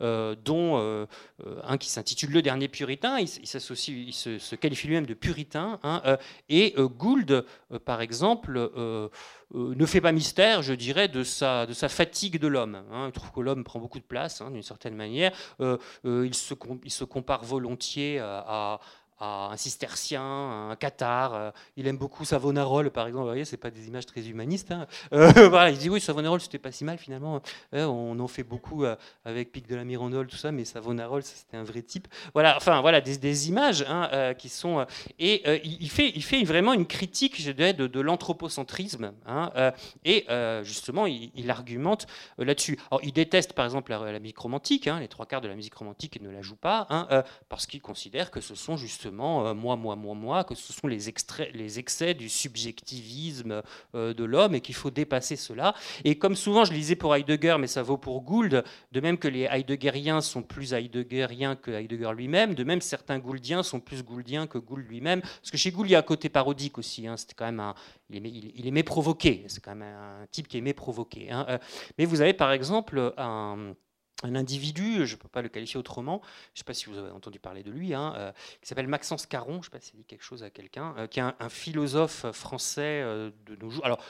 dont un qui s'intitule Le Dernier Puritain. Il, se, qualifie lui-même de puritain. et Gould, par exemple, euh, ne fait pas mystère, je dirais, de sa, de fatigue de l'homme. Hein. Il trouve que l'homme prend beaucoup de place, hein, d'une certaine manière. Euh, euh, il, se, compare volontiers à, un cistercien, un cathare. Euh, il aime beaucoup Savonarole, par exemple. Vous voyez, c'est pas des images très humanistes. Hein. Euh, il dit oui, Savonarole, c'était pas si mal finalement. Euh, on en fait beaucoup avec Pic de la Mirandole, tout ça, mais Savonarole, c'était un vrai type. Voilà, enfin voilà, des, images hein, qui sont et il fait, il fait vraiment une critique, je dirais, de, l'anthropocentrisme. Hein, et justement, il, argumente là-dessus. Alors, il déteste, par exemple, la, musique romantique. les trois quarts de la musique romantique, il ne la joue pas, parce qu'il considère que ce sont justement justement moi, moi, moi, moi, que ce sont les, extraits, les excès du subjectivisme de l'homme et qu'il faut dépasser cela. Et comme souvent je lisais pour Heidegger, mais ça vaut pour Gould, de même que les Heideggeriens sont plus Heideggeriens que Heidegger lui-même, de même certains Gouldiens sont plus Gouldiens que Gould lui-même, parce que chez Gould il y a un côté parodique aussi, hein. quand même un, il aimait, provoquer, c'est quand même un type qui aimait provoquer. Hein. mais vous avez par exemple un un individu, je ne peux pas le qualifier autrement, je ne sais pas si vous avez entendu parler de lui, hein, euh, qui s'appelle Maxence Caron, je ne sais pas si ça dit quelque chose à quelqu'un, euh, qui est un, philosophe français euh, de nos jours. Alors,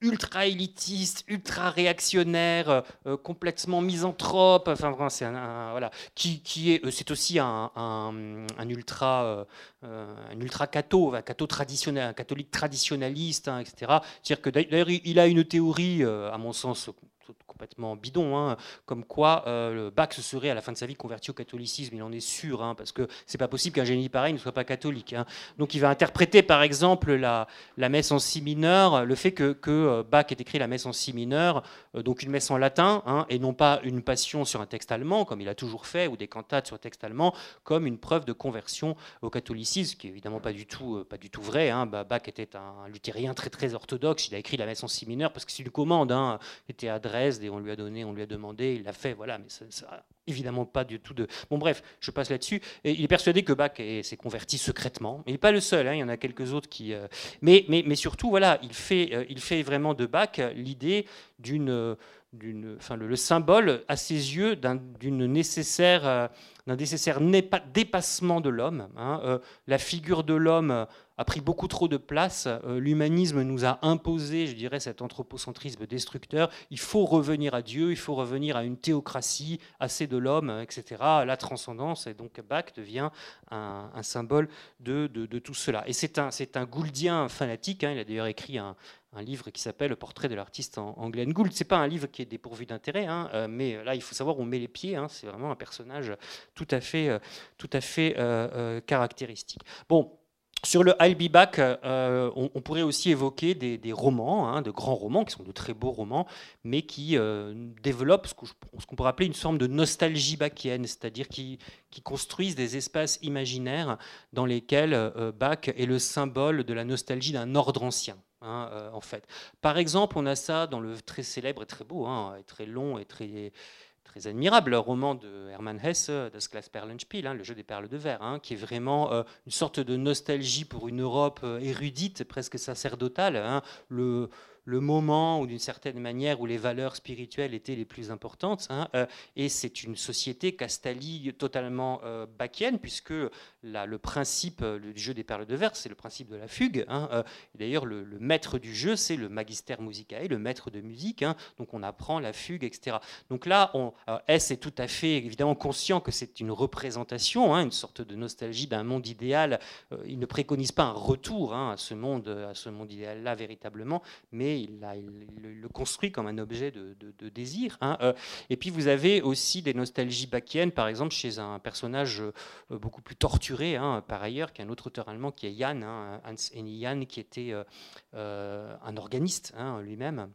ultra élitiste, ultra réactionnaire, complètement misanthrope, enfin vraiment c'est un, voilà, qui, qui est, c'est aussi un, un, ultra, un ultra catho, un catho traditionnel, un catholique traditionnaliste, hein, etc. C'est-à-dire que d'ailleurs il a une théorie, à mon sens complètement bidon, hein, comme quoi euh, le Bach se serait à la fin de sa vie converti au catholicisme. Il en est sûr, hein, parce que c'est pas possible qu'un génie pareil ne soit pas catholique. Hein. Donc il va interpréter par exemple la, messe en si mineur, le fait que, euh, Bach ait écrit la messe en si mineur, euh, donc une messe en latin, et non pas une passion sur un texte allemand, comme il a toujours fait, ou des cantates sur un texte allemand, comme une preuve de conversion au catholicisme, ce qui est évidemment pas du tout, tout vrai. Bach était un luthérien très très orthodoxe. Il a écrit la messe en si mineur parce que c'est une commande. Il était à Dresde on lui a donné, on lui a demandé, il l'a fait, voilà, mais ça, ça, évidemment pas du tout de. Bon, bref, je passe là-dessus. Il est persuadé que Bach s'est converti secrètement. Il n'est pas le seul, hein, il y en a quelques autres qui. Euh, mais, mais, mais, surtout, voilà, il fait, euh, il fait vraiment de Bach l'idée d'une. d'une enfin, le, symbole, à ses yeux, d'une nécessaire. Euh, d'un nécessaire dépassement de l'homme. Hein, la figure de l'homme a pris beaucoup trop de place. Euh, l'humanisme nous a imposé, je dirais, cet anthropocentrisme destructeur. Il faut revenir à Dieu, il faut revenir à une théocratie, assez de l'homme, etc. La transcendance, et donc Bach devient un, symbole de, tout cela. Et c'est un, gouldien fanatique. Hein. il a d'ailleurs écrit un, livre qui s'appelle Le portrait de l'artiste en, en, Glenn Gould. Pas un livre qui est dépourvu d'intérêt, hein, euh, mais là il faut savoir où on met les pieds. Hein. c'est vraiment un personnage tout à fait, euh, tout à fait caractéristique. Bon, sur le I'll Be Back, euh, on, pourrait aussi évoquer des, romans, hein, de grands romans, qui sont de très beaux romans, mais qui euh, développent ce qu'on pourrait appeler une forme de nostalgie backienne, c'est-à-dire qui, construisent des espaces imaginaires dans lesquels euh, Bach est le symbole de la nostalgie d'un ordre ancien. Hein, en fait. Par exemple, on a ça dans le très célèbre et très beau, hein, et très long et très, très admirable roman de Hermann Hesse, Das Glas Perlenspiel, hein, le jeu des perles de verre, hein, qui est vraiment euh, une sorte de nostalgie pour une Europe euh, érudite, presque sacerdotale. Hein. Le moment ou d'une certaine manière où les valeurs spirituelles étaient les plus importantes. Hein, euh, et c'est une société Castali totalement euh, bachienne, puisque le principe euh, du jeu des perles de verre, c'est le principe de la fugue. Hein, euh, D'ailleurs, le, maître du jeu, c'est le magister musicae, le maître de musique. Hein, donc on apprend la fugue, etc. Donc là, S est tout à fait évidemment conscient que c'est une représentation, une sorte de nostalgie d'un monde idéal. il ne préconise pas un retour à ce monde, monde idéal-là véritablement, mais il, le construit comme un objet de, désir. Hein, euh. et puis vous avez aussi des nostalgies bachiennes, par exemple chez un personnage euh, beaucoup plus torturé, hein, par ailleurs, qu'un autre auteur allemand qui est Jan, hein, Hans Henny Jan, qui était euh, un organiste lui-même.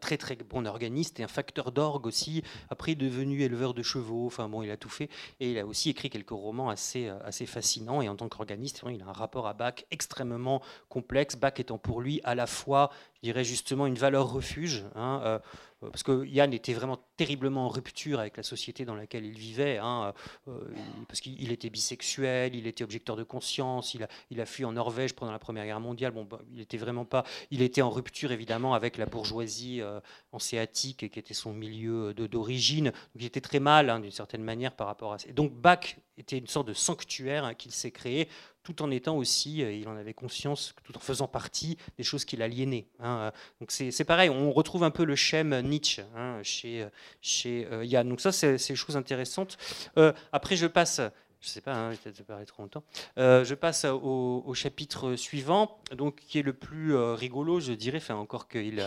Très très bon organiste et un facteur d'orgue aussi. Après, devenu éleveur de chevaux. Enfin bon, il a tout fait. Et il a aussi écrit quelques romans assez, assez fascinants. Et en tant qu'organiste, il a un rapport à Bach extrêmement complexe. Bach étant pour lui à la fois, je dirais justement, une valeur refuge. Hein, euh, parce que Yann était vraiment terriblement en rupture avec la société dans laquelle il vivait, hein, euh, parce qu'il était bisexuel, il était objecteur de conscience, il a, fui en Norvège pendant la Première Guerre mondiale. Bon, bah, il était vraiment pas, il était en rupture évidemment avec la bourgeoisie euh, hanséatique qui était son milieu d'origine. Il était très mal hein, d'une certaine manière par rapport à ça. Et donc Bach était une sorte de sanctuaire qu'il s'est créé tout en étant aussi, euh, il en avait conscience, tout en faisant partie des choses qui l'aliénaient. Hein. Donc c'est pareil, on retrouve un peu le schème Nietzsche hein, chez, chez euh, Yann. Donc ça, c'est des choses intéressantes. Euh, après, je passe je sais pas, hein, peut-être longtemps. je passe au, chapitre suivant, donc qui est le plus rigolo, je dirais, enfin encore qu'il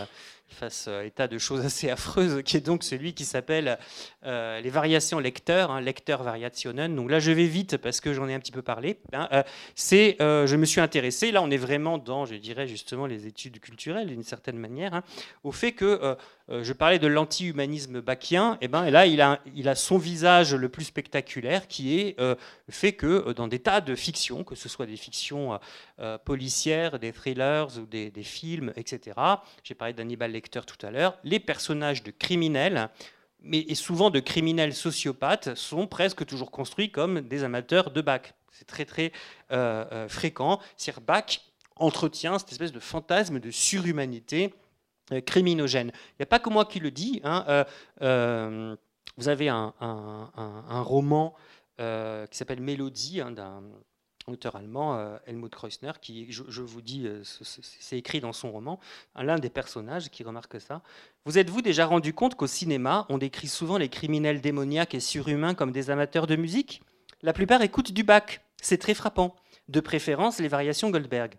face à de choses assez affreuses, qui est donc celui qui s'appelle les variations lecteurs, hein, lecteur variationen. Donc là, je vais vite parce que j'en ai un petit peu parlé. Hein, c'est, je me suis intéressé, là on est vraiment dans, je dirais justement, les études culturelles d'une certaine manière, hein, au fait que euh, je parlais de l'anti-humanisme bachien, et, ben, là, il a, il a son visage le plus spectaculaire qui est euh, le fait que euh, dans des tas de fictions, que ce soit des fictions policières, des thrillers ou des, films, etc., j'ai parlé d'Hannibal Lecter tout à l'heure, les personnages de criminels, mais et souvent de criminels sociopathes, sont presque toujours construits comme des amateurs de Bach. C'est très très fréquent. cest Bach entretient cette espèce de fantasme de surhumanité euh, criminogène. Il n'y a pas que moi qui le dis. Hein, euh, euh, vous avez un, roman qui s'appelle Mélodie hein, d'un auteur allemand, Helmut Kreuzner, qui, je, vous dis, c'est écrit dans son roman, l'un des personnages qui remarque ça. Vous êtes-vous déjà rendu compte qu'au cinéma, on décrit souvent les criminels démoniaques et surhumains comme des amateurs de musique? La plupart écoutent du Bach. C'est très frappant. De préférence, les variations Goldberg.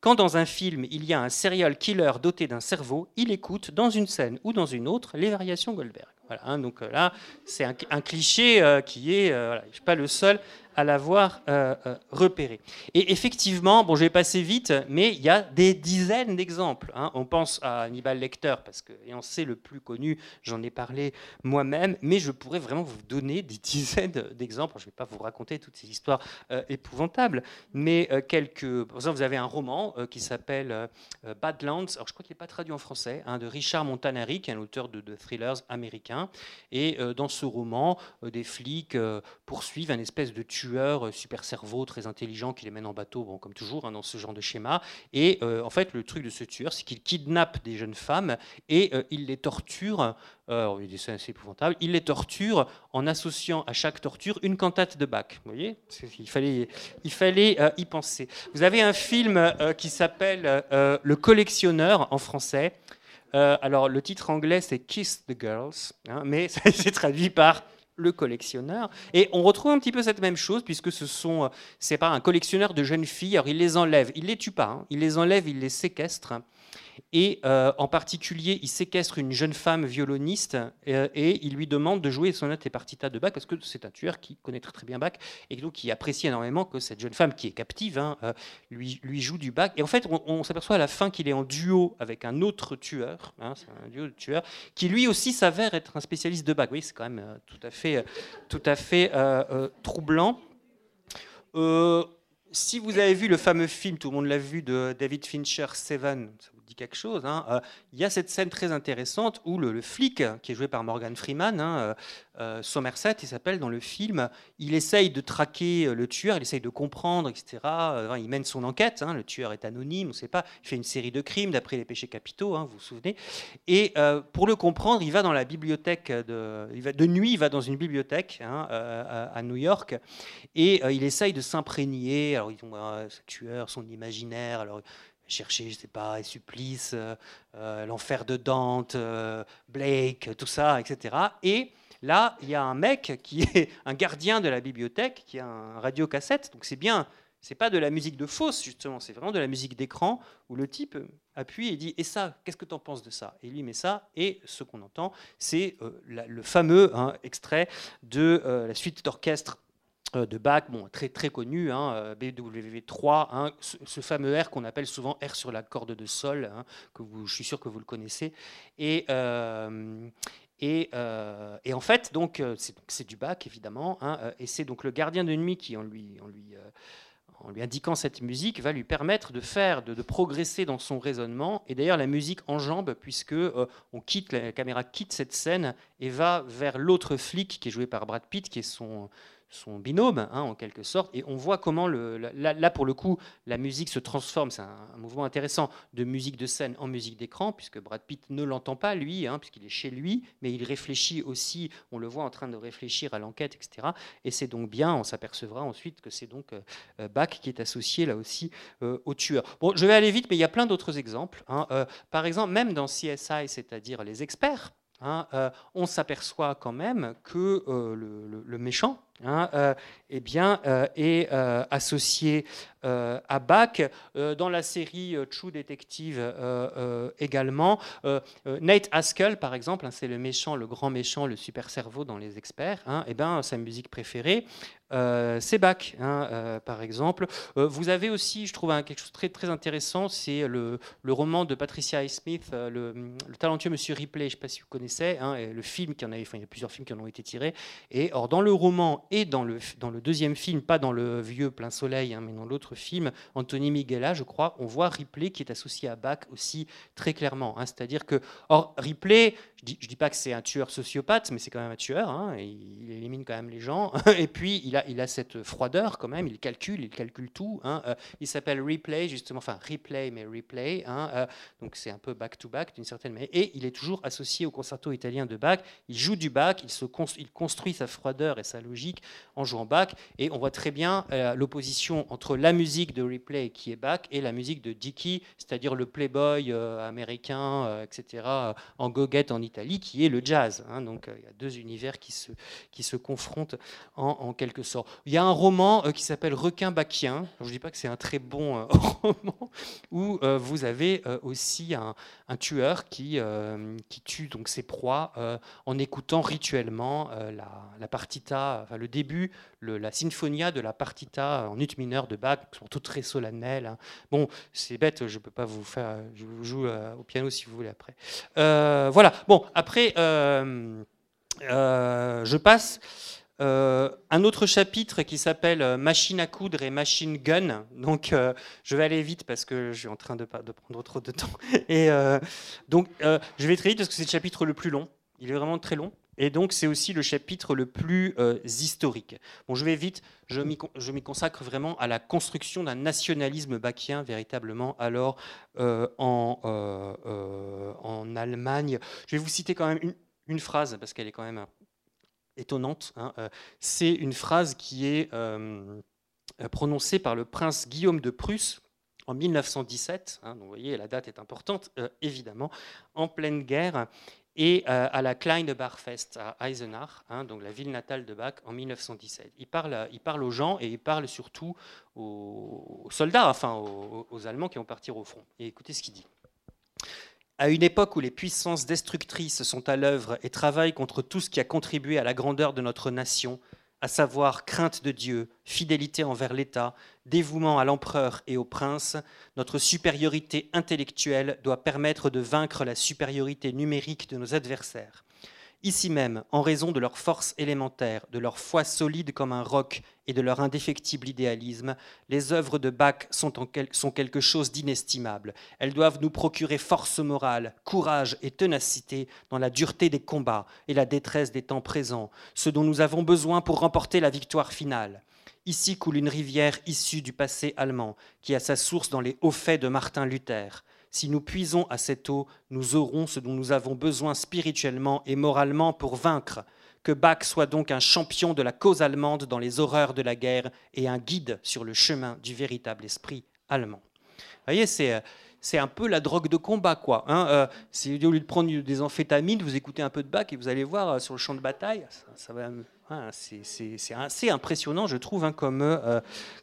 Quand dans un film, il y a un serial killer doté d'un cerveau, il écoute dans une scène ou dans une autre les variations Goldberg. Voilà, hein, donc euh, là, c'est un, cliché euh, qui est, euh, voilà, je suis pas le seul à l'avoir euh, euh, repéré. Et effectivement, bon, je vais passer vite, mais il y a des dizaines d'exemples. Hein. On pense à Hannibal Lecter, parce que et on sait le plus connu, j'en ai parlé moi-même, mais je pourrais vraiment vous donner des dizaines d'exemples. Je ne vais pas vous raconter toutes ces histoires euh, épouvantables, mais quelques. Par exemple, vous avez un roman qui s'appelle Badlands, alors je crois qu'il n'est pas traduit en français, hein, de Richard Montanari, qui est un auteur de, thrillers américain. Et dans ce roman, des flics poursuivent un espèce de tueur tueur euh, super cerveau, très intelligent, qui les mène en bateau, bon, comme toujours, hein, dans ce genre de schéma. Et euh, en fait, le truc de ce tueur, c'est qu'il kidnappe des jeunes femmes et euh, il les torture. Euh, il est assez épouvantable. Il les torture en associant à chaque torture une cantate de Bach. Vous voyez? Il fallait, il fallait y penser. Vous avez un film qui s'appelle Le collectionneur en français. alors, le titre anglais, c'est Kiss the Girls, hein, mais c'est traduit par le collectionneur. Et on retrouve un petit peu cette même chose, puisque ce sont, euh, c'est pas un collectionneur de jeunes filles. Alors il les enlève, il les tue pas, hein. il les enlève, il les séquestre. Et euh, en particulier, il séquestre une jeune femme violoniste euh, et il lui demande de jouer sonate et partita de Bach parce que c'est un tueur qui connaît très, bien Bach et donc qui apprécie énormément que cette jeune femme qui est captive hein, euh, lui, joue du Bach. Et en fait, on, s'aperçoit à la fin qu'il est en duo avec un autre tueur, hein, c'est un duo de tueurs, qui lui aussi s'avère être un spécialiste de Bach. Oui, c'est quand même tout à fait, tout à fait troublant si vous avez vu le fameux film, tout le monde l'a vu, de David Fincher, Seven, dit quelque chose. Hein. Euh, il y a cette scène très intéressante où le, flic, qui est joué par Morgan Freeman, hein, euh, euh, Somerset, il s'appelle dans le film, il essaye de traquer le tueur, il essaye de comprendre, etc. il mène son enquête, hein. le tueur est anonyme, on ne sait pas, il fait une série de crimes d'après les péchés capitaux, vous vous souvenez. Et pour le comprendre, il va dans la bibliothèque, de, nuit, il va dans une bibliothèque à, New York, et il essaye de s'imprégner, alors ils ont tueur, son imaginaire, chercher, je sais pas, Supplice, euh, euh, l'enfer de Dante, euh, Blake, tout ça, etc. Et là, il y a un mec qui est un gardien de la bibliothèque, qui a un radiocassette, donc c'est bien, c'est pas de la musique de fausse, justement, c'est vraiment de la musique d'écran, où le type appuie et dit « Et ça, qu'est-ce que tu en penses de ça ?» Et lui met ça, et ce qu'on entend, c'est le fameux hein, extrait de la suite d'orchestre de Bach, bon, très, très connu, hein, euh, BWV3, hein, ce, fameux R qu'on appelle souvent R sur la corde de sol, hein, que je suis sûr que vous le connaissez. Et, euh, et, et, en fait, donc, c'est du Bach, évidemment, et c'est donc le gardien de nuit qui, en lui, en lui, en lui indiquant cette musique, va lui permettre de faire, de, progresser dans son raisonnement. Et d'ailleurs, la musique enjambe, puisque on quitte, la caméra quitte cette scène et va vers l'autre flic qui est joué par Brad Pitt, qui est son son binôme, hein, en quelque sorte, et on voit comment, là, pour le coup, la musique se transforme, c'est un, mouvement intéressant, de musique de scène en musique d'écran, puisque Brad Pitt ne l'entend pas, lui, hein, puisqu'il est chez lui, mais il réfléchit aussi, on le voit en train de réfléchir à l'enquête, etc. Et c'est donc bien, on s'apercevra ensuite que c'est donc euh, euh, Bach qui est associé là aussi euh, au tueur. Bon, je vais aller vite, mais il y a plein d'autres exemples. Hein. par exemple, même dans CSI, c'est-à-dire les experts, on s'aperçoit quand même que le, méchant, hein, euh, eh bien, euh, est euh, associé à Bach. dans la série True Detective également, Nate Haskell, par exemple, hein, c'est le méchant, le grand méchant, le super cerveau dans Les Experts, et hein, eh ben, sa musique préférée, euh, c'est Bach, hein, euh, par exemple. Euh, vous avez aussi, je trouve, quelque chose de très, très intéressant, c'est le, roman de Patricia Highsmith, le, le, talentueux Monsieur Ripley, je ne sais pas si vous connaissez, hein, et le film qui en a, il y a plusieurs films qui en ont été tirés. Et or, dans le roman et dans le, dans le deuxième film, pas dans le vieux Plein Soleil, mais dans l'autre film, Anthony Miguela, je crois, on voit Ripley qui est associé à Bach aussi très clairement. C'est-à-dire que, or, Ripley, je ne dis, pas que c'est un tueur sociopathe, mais c'est quand même un tueur, il élimine quand même les gens, et puis il il a cette froideur quand même, il calcule, il calcule tout. Hein, euh, il s'appelle Replay, justement, enfin Replay, mais Replay. Hein, euh, donc c'est un peu back-to-back d'une certaine manière. Et il est toujours associé au concerto italien de Bach. Il joue du Bach, il, se il construit sa froideur et sa logique en jouant Bach. Et on voit très bien euh, l'opposition entre la musique de Replay, qui est Bach, et la musique de Dickey, c'est-à-dire le playboy américain, etc., en goguette en Italie, qui est le jazz. Hein. donc il y a deux univers qui se, qui se confrontent en, en quelque sorte. Il y a un roman euh, qui s'appelle Requin Bachien. Je ne dis pas que c'est un très bon euh, roman, où euh, vous avez aussi un, tueur qui, qui tue donc ses proies en écoutant rituellement la, partita, enfin, le début, la sinfonia de la partita en ut mineur de Bach, surtout très solennel. Hein. Bon, c'est bête, je ne peux pas vous faire, je vous joue au piano si vous voulez après. voilà. Bon, après, je passe. Euh, un autre chapitre qui s'appelle euh, Machine à coudre et Machine Gun. Donc, euh, je vais aller vite parce que je suis en train de, de prendre trop de temps. Et donc, je vais très vite parce que c'est le chapitre le plus long. Il est vraiment très long. Et donc, c'est aussi le chapitre le plus historique. Bon, je vais vite. Je m'y consacre vraiment à la construction d'un nationalisme bachien, véritablement, alors en, en Allemagne. Je vais vous citer quand même une, phrase parce qu'elle est quand même étonnante. Hein, euh, c'est une phrase qui est euh, euh, prononcée par le prince Guillaume de Prusse en 1917. Hein, donc vous voyez, la date est importante, évidemment, en pleine guerre. Et à la Kleinbarfest à Eisenach, hein, donc la ville natale de Bach, en 1917. Il parle, il parle aux gens et il parle surtout aux, soldats, enfin aux, aux Allemands qui vont partir au front. Et écoutez ce qu'il dit. À une époque où les puissances destructrices sont à l'œuvre et travaillent contre tout ce qui a contribué à la grandeur de notre nation, à savoir crainte de Dieu, fidélité envers l'État, dévouement à l'empereur et au prince, notre supériorité intellectuelle doit permettre de vaincre la supériorité numérique de nos adversaires. Ici même, en raison de leur force élémentaire, de leur foi solide comme un roc et de leur indéfectible idéalisme, les œuvres de Bach sont, sont quelque chose d'inestimable. Elles doivent nous procurer force morale, courage et ténacité dans la dureté des combats et la détresse des temps présents, ce dont nous avons besoin pour remporter la victoire finale. Ici coule une rivière issue du passé allemand, qui a sa source dans les hauts faits de Martin Luther. Si nous puisons à cette eau, nous aurons ce dont nous avons besoin spirituellement et moralement pour vaincre. Que Bach soit donc un champion de la cause allemande dans les horreurs de la guerre et un guide sur le chemin du véritable esprit allemand. Vous voyez, c'est euh, c'est un peu la drogue de combat, quoi. Hein. Euh, au lieu de prendre des amphétamines, vous écoutez un peu de Bach et vous allez voir euh, sur le champ de bataille, ça, va. Hein, c'est assez impressionnant, je trouve, hein, comme,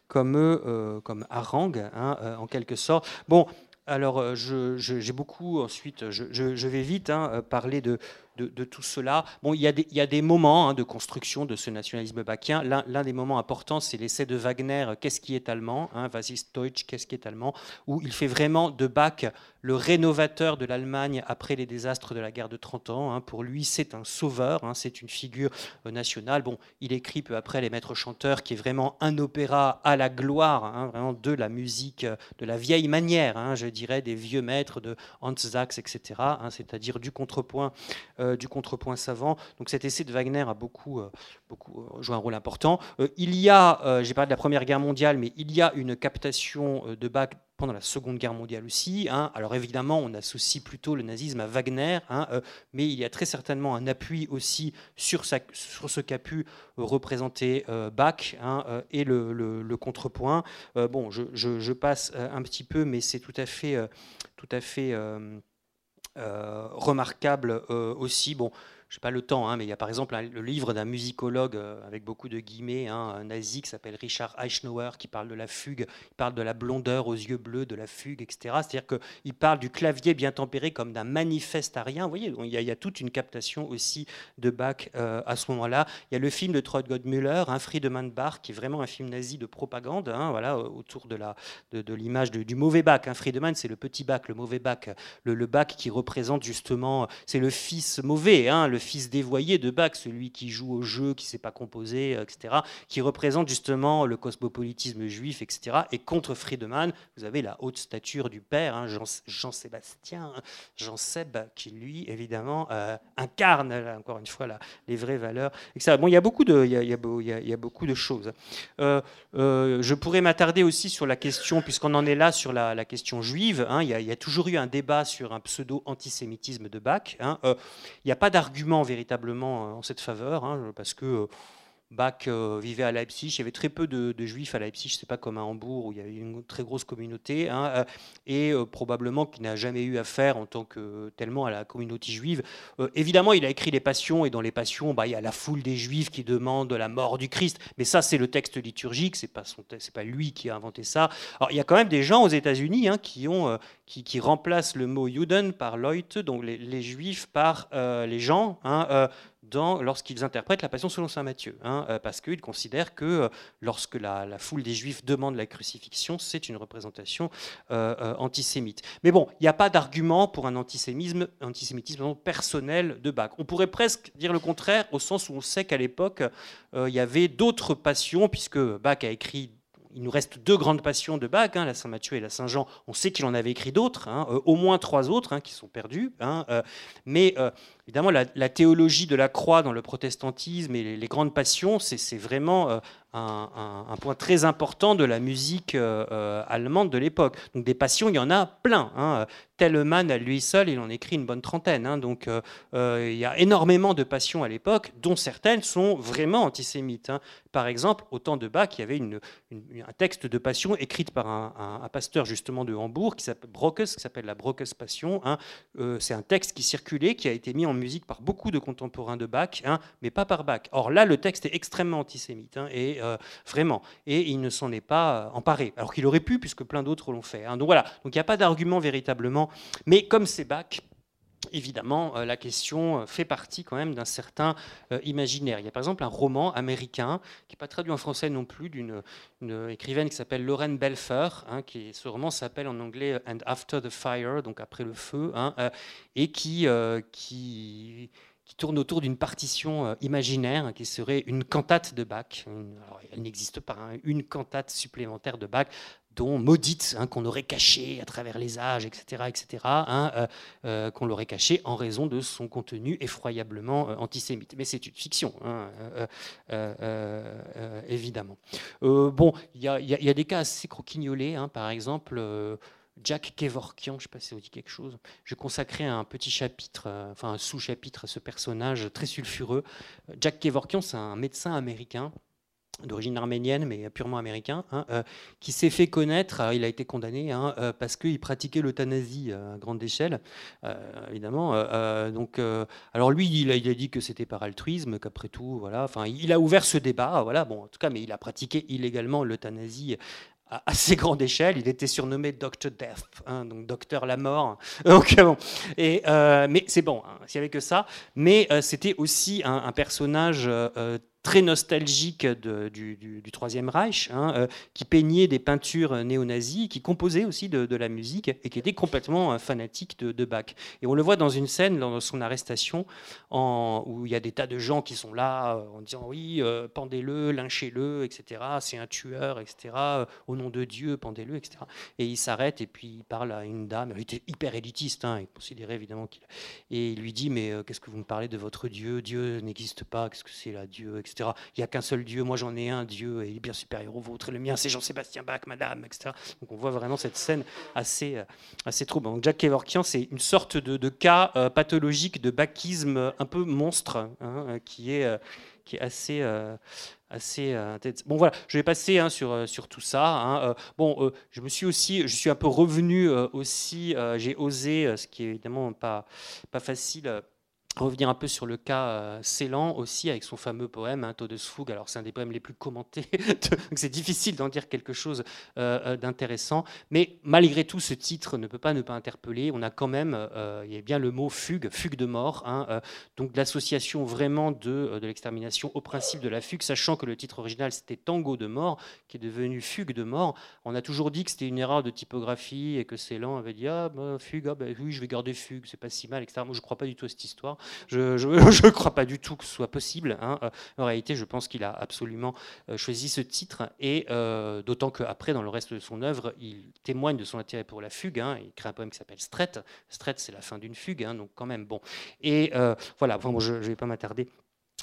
comme, comme harangue, en quelque sorte. Bon, alors, euh, j'ai beaucoup ensuite, je, vais vite euh, parler de, de, tout cela. Bon, il y a des, moments hein, de construction de ce nationalisme bachien. L'un des moments importants, c'est l'essai de Wagner, Qu'est-ce qui est allemand hein, Was ist Deutsch Qu'est-ce qui est allemand Où il fait vraiment de Bach le rénovateur de l'Allemagne après les désastres de la guerre de 30 ans. Hein. Pour lui, c'est un sauveur, c'est une figure euh, nationale. Bon, il écrit peu après Les Maîtres Chanteurs, qui est vraiment un opéra à la gloire, vraiment de la musique, euh, de la vieille manière, je dirais, des vieux maîtres de Hans Sachs, etc., c'est-à-dire du contrepoint euh, euh, du contrepoint savant. Donc cet essai de Wagner a beaucoup, euh, euh, joué un rôle important. il y a, j'ai parlé de la Première Guerre mondiale, mais il y a une captation de Bach pendant la Seconde Guerre mondiale aussi. Hein. Alors évidemment, on associe plutôt le nazisme à Wagner, hein, mais il y a très certainement un appui aussi sur, ce qu'a pu représenter Bach hein, et le, contrepoint. bon, je, je, passe un petit peu, mais c'est tout à fait, tout à fait euh, remarquable euh, aussi. Bon, je n'ai pas le temps, hein, mais il y a par exemple le livre d'un musicologue euh, avec beaucoup de guillemets, hein, un nazi qui s'appelle Richard Eichenauer, qui parle de la fugue, il parle de la blondeur aux yeux bleus, de la fugue, etc. C'est-à-dire qu'il parle du clavier bien tempéré comme d'un manifeste à rien. Vous voyez, il y, a, toute une captation aussi de Bach euh, à ce moment-là. Il y a le film de Trotgott Müller, un Friedemann Bach, qui est vraiment un film nazi de propagande, hein, voilà, autour de l'image du mauvais Bach. Hein. Friedemann, c'est le petit Bach, le mauvais Bach, le, le Bach qui représente justement, c'est le fils mauvais, hein, le fils dévoyé de Bach, celui qui joue au jeu, qui ne sait pas composer, etc., qui représente justement le cosmopolitisme juif, etc. Et contre Friedemann, vous avez la haute stature du père, hein, Jean-Sébastien, Jean Seb, qui lui, évidemment, euh, incarne, encore une fois, les vraies valeurs, etc. Bon, il y a beaucoup de, y a, beaucoup de choses. Euh, euh, je pourrais m'attarder aussi sur la question, puisqu'on en est là sur la, question juive, hein, il, y a, toujours eu un débat sur un pseudo-antisémitisme de Bach. Hein, il n'y a pas d'argument véritablement en cette faveur, hein, parce que Bach euh, vivait à Leipzig. Il y avait très peu de, juifs à Leipzig, c'est pas comme à Hambourg où il y avait une très grosse communauté, hein, euh, et euh, probablement qu'il n'a jamais eu affaire en tant que tellement à la communauté juive. évidemment, il a écrit les Passions, et dans les Passions, bah, il y a la foule des juifs qui demandent la mort du Christ. Mais ça, c'est le texte liturgique, pas c'est pas lui qui a inventé ça. Alors, il y a quand même des gens aux États-Unis hein, qui, remplacent le mot Juden par Leute, donc les, juifs par les gens. Hein, lorsqu'ils interprètent la Passion selon saint Matthieu, hein, euh, parce qu'ils considèrent que euh, lorsque la, foule des Juifs demande la crucifixion, c'est une représentation euh, antisémite. Mais bon, il n'y a pas d'argument pour un antisémitisme, antisémitisme personnel de Bach. On pourrait presque dire le contraire, au sens où on sait qu'à l'époque, il y avait d'autres passions, puisque Bach a écrit il nous reste deux grandes passions de Bach, hein, la Saint-Matthieu et la Saint-Jean. On sait qu'il en avait écrit d'autres, hein, au moins trois autres qui sont perdus. mais Évidemment, la, théologie de la croix dans le protestantisme et les, grandes passions, c'est vraiment euh, un, point très important de la musique euh, euh, allemande de l'époque. Donc des passions, il y en a plein. Hein. Telemann, à lui seul, il en écrit une bonne trentaine. Hein. Donc il y a énormément de passions à l'époque, dont certaines sont vraiment antisémites. Hein. Par exemple, au temps de Bach, il y avait un texte de passion écrite par un, pasteur justement de Hambourg qui s'appelle Brockes, qui s'appelle la Brockes Passion. c'est un texte qui circulait, qui a été mis en musique par beaucoup de contemporains de Bach, hein, mais pas par Bach. Or là, le texte est extrêmement antisémite, hein, et euh, vraiment, et il ne s'en est pas euh, emparé, alors qu'il aurait pu, puisque plein d'autres l'ont fait. Hein. Donc voilà, donc il n'y a pas d'argument véritablement, mais comme c'est Bach, évidemment, euh, la question fait partie quand même d'un certain imaginaire. Il y a par exemple un roman américain, qui n'est pas traduit en français non plus, d'une écrivaine qui s'appelle Lauren Belfer, hein, qui ce roman s'appelle en anglais And After the Fire, donc après le feu, hein, et qui, tourne autour d'une partition euh, imaginaire qui serait une cantate de Bach. elle n'existe pas, hein, une cantate supplémentaire de Bach dont maudite, hein, qu'on aurait cachée à travers les âges, etc., etc., hein, euh, euh, qu'on l'aurait cachée en raison de son contenu effroyablement antisémite. Mais c'est une fiction, évidemment. bon, il y, a des cas assez croquignolés, par exemple Jack Kevorkian, je ne sais pas si vous dit quelque chose. Je consacrais un petit chapitre, euh, enfin un sous-chapitre à ce personnage très sulfureux. Jack Kevorkian, c'est un médecin américain d'origine arménienne, mais purement américain, hein, euh, qui s'est fait connaître, il a été condamné hein, euh, parce qu'il pratiquait l'euthanasie à grande échelle, évidemment. donc, alors lui, il a, il a dit que c'était par altruisme, qu'après tout, voilà, il a ouvert ce débat, voilà, bon, en tout cas, mais il a pratiqué illégalement l'euthanasie à assez grande échelle. Il était surnommé Dr. Death, hein, donc Docteur la mort. Bon. Et, euh, mais c'est bon, hein, s'il n'y avait que ça. Mais euh, c'était aussi un, personnage euh, très nostalgique du, Troisième Reich, hein, euh, qui peignait des peintures néo-nazies, qui composait aussi de, la musique et qui était complètement euh, fanatique de, Bach. Et on le voit dans une scène, dans son arrestation, où il y a des tas de gens qui sont là euh, en disant oui, pendez-le, lynchez-le, etc. C'est un tueur, etc. Au nom de Dieu, pendez-le, etc. Et il s'arrête et puis il parle à une dame. Il était hyper élitiste, hein, il considérait évidemment qu'il. Et il lui dit mais qu'est-ce que vous me parlez de votre Dieu? Dieu n'existe pas. Qu'est-ce que c'est là, Dieu, etc. Il n'y a qu'un seul Dieu, moi j'en ai un Dieu, et est bien supérieur au vôtre, et le mien c'est Jean-Sébastien Bach, madame, etc. Donc on voit vraiment cette scène assez, euh, assez troublante. Donc Jack Kevorkian, c'est une sorte de, cas euh, pathologique de bachisme un peu monstre, hein, euh, qui, est, qui est assez... assez bon voilà, je vais passer hein, sur, sur tout ça. Hein. bon, je me suis aussi, je suis un peu revenu aussi, j'ai osé, ce qui est évidemment pas pas facile revenir un peu sur le cas euh, Célan aussi avec son fameux poème hein, Todesfug. Alors c'est un des poèmes les plus commentés, donc c'est difficile d'en dire quelque chose euh, euh, d'intéressant. Mais malgré tout, ce titre ne peut pas ne pas interpeller. On a quand même, il y a bien le mot fugue, fugue de mort. Hein, donc l'association vraiment de, de l'extermination au principe de la fugue, sachant que le titre original c'était Tango de mort, qui est devenu fugue de mort. On a toujours dit que c'était une erreur de typographie et que Célan avait dit ah bah, fugue, ah, bah, oui je vais garder fugue, c'est pas si mal, etc. Moi je crois pas du tout à cette histoire. Je ne crois pas du tout que ce soit possible. Hein. Euh, en réalité, je pense qu'il a absolument euh, choisi ce titre, et euh, d'autant qu'après, dans le reste de son œuvre, il témoigne de son intérêt pour la fugue. Hein. Il crée un poème qui s'appelle Stret. Stret, c'est la fin d'une fugue, hein, donc quand même bon. Et voilà, je ne vais pas m'attarder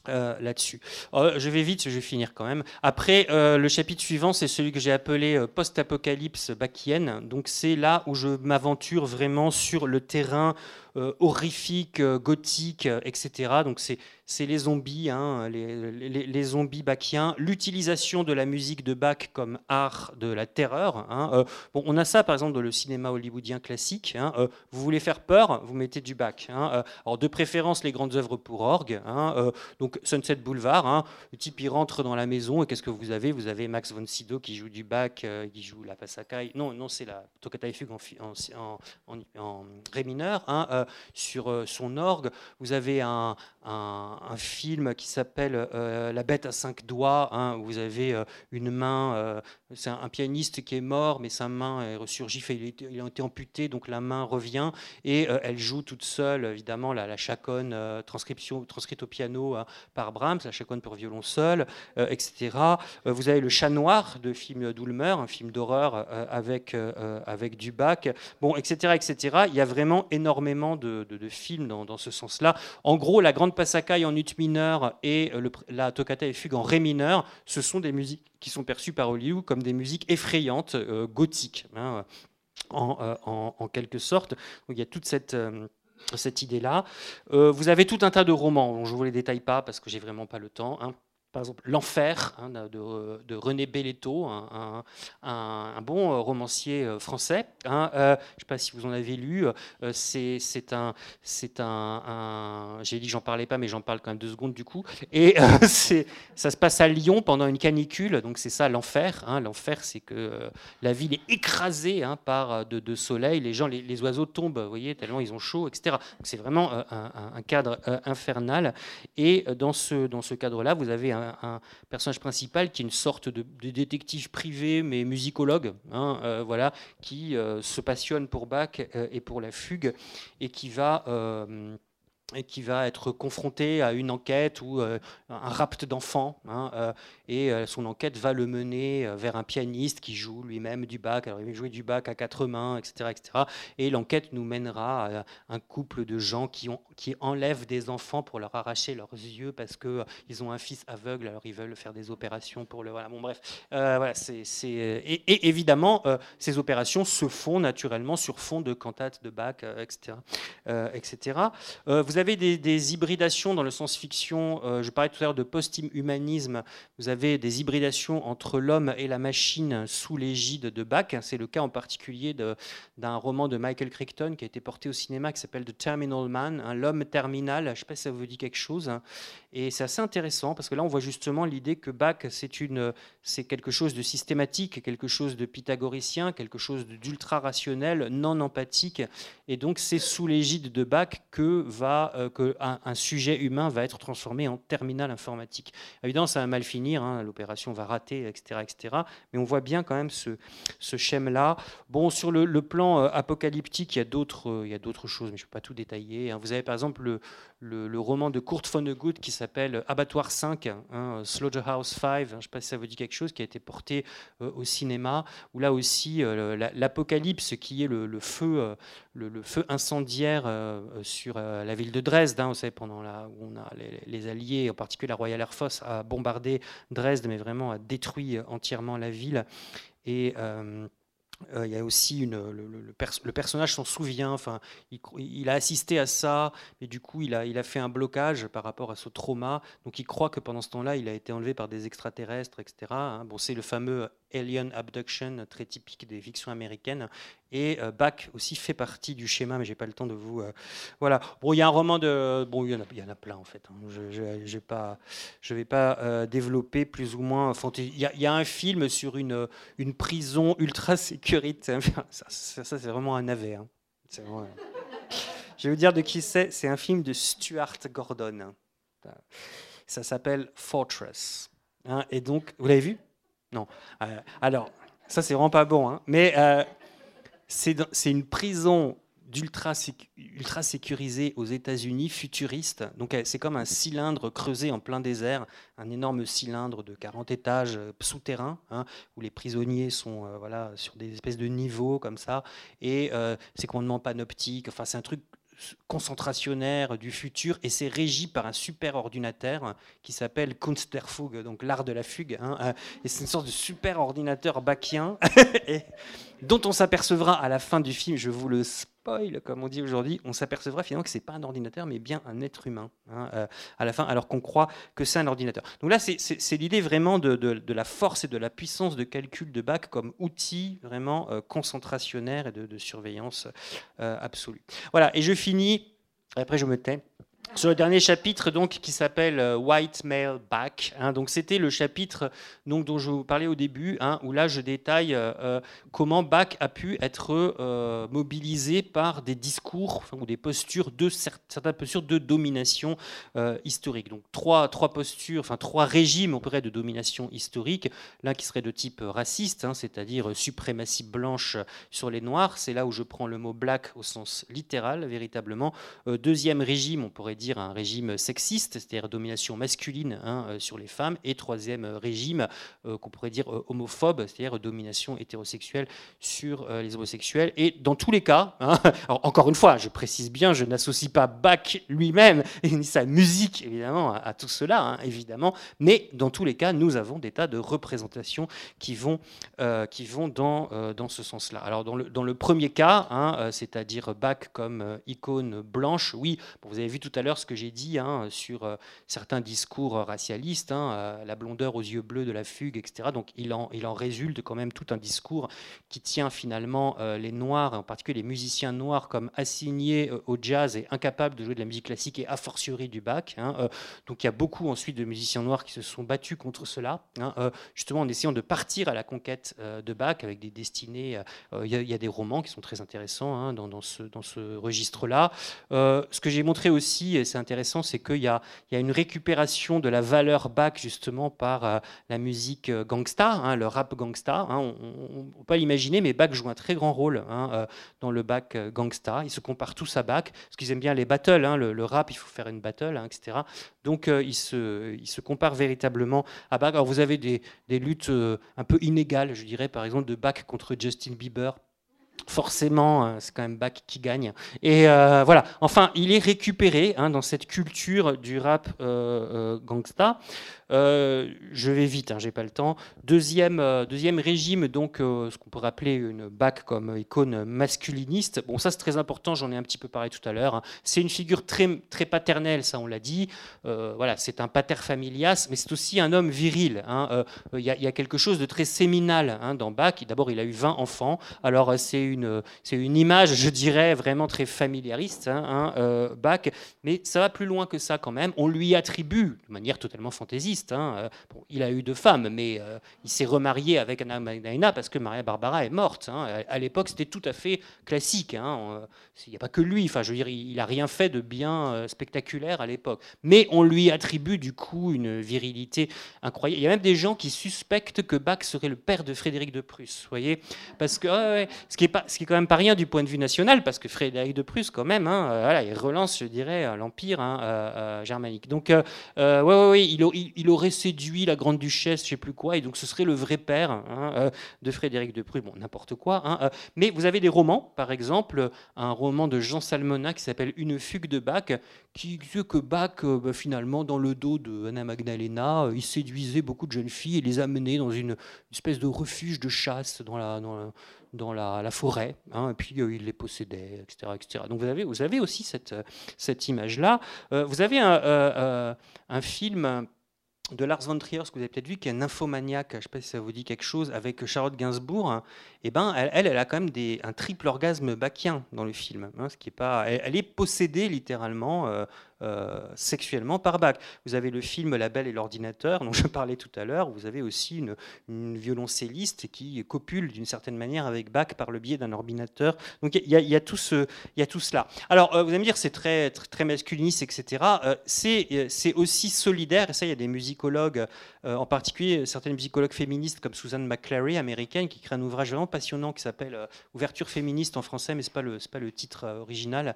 là-dessus. je vais vite, je vais finir quand même. Après, le chapitre suivant, c'est celui que j'ai appelé post-apocalypse bakienne. Donc c'est là où je m'aventure vraiment sur le terrain euh, horrifiques, euh, gothiques, euh, etc. Donc c'est les zombies, hein, les, zombies bachiens, l'utilisation de la musique de Bach comme art de la terreur. Hein, bon, on a ça par exemple dans le cinéma hollywoodien classique. Hein, vous voulez faire peur, vous mettez du Bach. alors de préférence les grandes œuvres pour orgue. donc Sunset Boulevard, le type il rentre dans la maison et qu'est-ce que vous avez? Vous avez Max von Sydow qui joue du Bach, qui joue la Passacaille. Non, non, c'est la Toccata en, ré mineur. Euh, sur euh, son orgue. Vous avez un, film qui s'appelle euh, La bête à cinq doigts, hein, où vous avez une main, c'est un, pianiste qui est mort, mais sa main est ressurgie, il, a été amputé, donc la main revient, et elle joue toute seule, évidemment, la, la chaconne transcrite au piano par Brahms, la chaconne pour violon seul, etc. vous avez Le chat noir de film d'Ulmer, un film d'horreur avec, avec du bon, etc., etc. Il y a vraiment énormément de, films dans, ce sens-là. En gros, la Grande Passacaille en ut mineur et euh, la Toccata et Fugue en ré mineur, ce sont des musiques qui sont perçues par Hollywood comme des musiques effrayantes, euh, gothiques, hein, euh, en, quelque sorte. il y a toute cette idée-là. vous avez tout un tas de romans, je ne vous les détaille pas parce que j'ai vraiment pas le temps. Hein par exemple L'Enfer hein, de, René Belletto, un, bon euh, romancier euh, français. Hein, euh, je ne sais pas si vous en avez lu. c'est un, c'est un, j'ai dit j'en parlais pas, mais j'en parle quand même deux secondes du coup. Et ça se passe à Lyon pendant une canicule, donc c'est ça l'enfer. Hein. L'enfer, c'est que la ville est écrasée par de, soleil, les gens, les, oiseaux tombent, vous voyez, tellement ils ont chaud, etc. c'est vraiment un, cadre infernal. Et dans ce, dans ce cadre-là, vous avez un un, personnage principal qui est une sorte de, détective privé, mais musicologue, hein, euh, voilà, qui euh, se passionne pour Bach euh, et pour la fugue, et qui va et qui va être confronté à une enquête ou euh, un rapt d'enfants. Hein, euh, et euh, son enquête va le mener vers un pianiste qui joue lui-même du bac. Alors il va jouer du bac à quatre mains, etc. etc. Et l'enquête nous mènera à un couple de gens qui, enlèvent des enfants pour leur arracher leurs yeux parce qu'ils ils ont un fils aveugle, alors ils veulent faire des opérations pour le... Voilà, bon bref. voilà, c'est, et, et, évidemment, ces opérations se font naturellement sur fond de cantates de bac, etc. etc. vous avez des, hybridations dans le sens-fiction. Euh, je parlais tout à l'heure de post-humanisme. Vous avez des hybridations entre l'homme et la machine sous l'égide de Bach. C'est le cas en particulier d'un roman de Michael Crichton qui a été porté au cinéma qui s'appelle The Terminal Man, l'homme terminal. Je ne sais pas si ça vous dit quelque chose. Et c'est assez intéressant parce que là, on voit justement l'idée que Bach, c'est quelque chose de systématique, quelque chose de pythagoricien, quelque chose d'ultra rationnel, non empathique. Et donc, c'est sous l'égide de Bach que va euh, que un, sujet humain va être transformé en terminal informatique. Évidemment, ça va mal finir, hein, l'opération va rater, etc., etc. Mais on voit bien quand même ce, ce schème-là. Bon, sur le, plan euh, apocalyptique, il y a d'autres, euh, il y a d'autres choses, mais je ne peux pas tout détailler. Hein. Vous avez par exemple le, roman de Kurt Vonnegut qui s'appelle Abattoir 5, hein, Slaughterhouse 5, je ne sais pas si ça vous dit quelque chose, qui a été porté au cinéma, où là aussi l'apocalypse qui est le, feu, le, feu incendiaire sur la ville de Dresde, hein, vous savez, pendant la, où on a les, Alliés, en particulier la Royal Air Force, a bombardé Dresde, mais vraiment a détruit entièrement la ville. Et euh, euh, il y a aussi le, personnage s'en souvient, enfin, il, a assisté à ça, et du coup, il a, il a fait un blocage par rapport à ce trauma. Donc, il croit que pendant ce temps-là, il a été enlevé par des extraterrestres, etc. Hein. Bon, c'est le fameux alien abduction très typique des fictions américaines. Et Bach aussi fait partie du schéma, mais j'ai pas le temps de vous. voilà. Bon, il y a un roman de. Bon, il y en a, il y en a plein en fait. Hein. Je ne je vais pas développer plus ou moins. Il y, y, a un film sur une, une prison ultra sécurité. Ça, c'est vraiment un navet. Hein. Je vais vous dire de qui c'est. C'est un film de Stuart Gordon. Ça s'appelle Fortress. Hein. et donc, vous l'avez vu? Non. alors, ça, c'est vraiment pas bon. Hein. mais euh, c'est une prison d'ultra ultra sécurisée aux États-Unis, futuriste. Donc c'est comme un cylindre creusé en plein désert, un énorme cylindre de 40 étages euh, souterrain, hein, où les prisonniers sont euh, voilà sur des espèces de niveaux comme ça, et euh, c'est complètement panoptique. Enfin, c'est un truc concentrationnaire du futur et c'est régi par un super ordinateur qui s'appelle Kunst donc l'art de la fugue. Hein, euh, et c'est une sorte de super ordinateur bachien dont on s'apercevra à la fin du film, je vous le spoil comme on dit aujourd'hui, on s'apercevra finalement que c'est pas un ordinateur mais bien un être humain hein, euh, à la fin, alors qu'on croit que c'est un ordinateur. Donc là, c'est l'idée vraiment de, la force et de la puissance de calcul de Bach comme outil vraiment euh, concentrationnaire et de, surveillance absolue. Voilà, et je finis, après je me tais sur le dernier chapitre donc qui s'appelle euh, White Male Back. Hein, donc c'était le chapitre donc dont je vous parlais au début, hein, où là je détaille euh, euh, comment Bach a pu être mobilisé par des discours ou des postures de certaines postures de domination historique. Donc trois trois postures, enfin trois régimes on pourrait de domination historique. L'un qui serait de type raciste, hein, c'est-à-dire suprématie blanche sur les noirs. C'est là où je prends le mot black au sens littéral véritablement. deuxième régime, on pourrait dire un régime sexiste, c'est-à-dire domination masculine hein, euh, sur les femmes, et troisième euh, régime euh, qu'on pourrait dire homophobe, c'est-à-dire domination hétérosexuelle sur les homosexuels. Et dans tous les cas, hein, encore une fois, je précise bien, je n'associe pas Bach lui-même ni sa musique évidemment à, tout cela, hein, évidemment, mais dans tous les cas, nous avons des tas de représentations qui vont, qui vont dans, dans ce sens-là. Alors dans le, dans le premier cas, c'est-à-dire Bach comme icône blanche, oui, vous avez vu tout à l'heure ce que j'ai dit hein, sur euh, certains discours racialistes, hein, euh, la blondeur aux yeux bleus de la fugue, etc. Donc il en, résulte quand même tout un discours qui tient finalement euh, les Noirs, en particulier les musiciens noirs, comme assignés au jazz et incapables de jouer de la musique classique et a fortiori du bac. Hein, donc il y a beaucoup ensuite de musiciens noirs qui se sont battus contre cela, justement en essayant de partir à la conquête de Bach avec des destinées. Il y, a des romans qui sont très intéressants dans ce registre-là. ce que j'ai montré aussi, et c'est intéressant, c'est qu'il y, a, une récupération de la valeur Bach justement par euh, la musique euh, gangsta, hein, le rap gangsta. Hein. on ne peut pas l'imaginer, mais Bach joue un très grand rôle hein, euh, dans le Bach gangsta. Ils se comparent tous à Bach, parce qu'ils aiment bien les battles, le, rap, il faut faire une battle, etc. Donc ils, se, ils se comparent véritablement à Bach. Alors vous avez des, des luttes un peu inégales, je dirais, par exemple de Bach contre Justin Bieber forcément, euh, c'est quand même Bach qui gagne. Et euh, voilà, enfin, il est récupéré hein, dans cette culture du rap euh, gangsta. Je vais vite, hein, j'ai pas le temps. Deuxième, deuxième régime, donc ce qu'on pourrait appeler une BAC comme icône masculiniste. Bon, ça c'est très important, j'en ai un petit peu parlé tout à l'heure. Hein. C'est une figure très, très paternelle, ça on l'a dit. voilà, c'est un pater familias, mais c'est aussi un homme viril. Hein. Il y, a quelque chose de très séminal dans Bach. D'abord, il a eu 20 enfants. Alors c'est c'est une image, je dirais, vraiment très familiariste, Bach. Mais ça va plus loin que ça quand même. On lui attribue, de manière totalement fantaisiste, Hein, euh, il a eu deux femmes, mais euh, il s'est remarié avec Anna Magdalena parce que Maria Barbara est morte. Hein. À l'époque, c'était tout à fait classique. Hein. Il n'y a pas que lui. Enfin, je veux dire, il n'a rien fait de bien euh, spectaculaire à l'époque. Mais on lui attribue du coup une virilité incroyable. Il y a même des gens qui suspectent que Bach serait le père de Frédéric de Prusse. Voyez, parce que ce qui est ce qui est quand même pas rien du point de vue national, parce que Frédéric de Prusse, quand même, voilà, il relance, je dirais, l'empire germanique. Donc, ouais, ouais, ouais, il, aurait séduit la grande duchesse, je sais plus quoi, et donc ce serait le vrai père hein, euh, de Frédéric de Prusse, bon, n'importe quoi. Hein, euh. mais vous avez des romans, par exemple, un roman de Jean Salmona qui s'appelle Une fugue de Bach, qui dit que Bach, euh, bah, finalement, dans le dos de Anna Magdalena, il séduisait beaucoup de jeunes filles et les amenait dans une, espèce de refuge de chasse dans la, forêt, hein, et puis il les possédait, etc., etc. Donc vous avez, aussi cette, cette image-là. vous avez un, film de Lars von Trier, ce que vous avez peut-être vu, qui est un infomaniaque, je ne sais pas si ça vous dit quelque chose, avec Charlotte Gainsbourg, eh ben, elle, a quand même un triple orgasme bachien dans le film. Hein, ce qui est pas, elle, est possédée littéralement euh, euh, sexuellement par Bach. Vous avez le film La Belle et l'ordinateur, dont je parlais tout à l'heure. Vous avez aussi une, violoncelliste qui copule d'une certaine manière avec Bach par le biais d'un ordinateur. Donc il y, a tout ce, cela. Alors euh, vous allez me dire c'est très, masculiniste, etc. Euh, c'est aussi solidaire. Et ça, il y a des musicologues, en particulier certaines musicologues féministes comme Susan McClary, américaine, qui crée un ouvrage vraiment passionnant qui s'appelle Ouverture féministe en français, mais pas le, pas le titre original,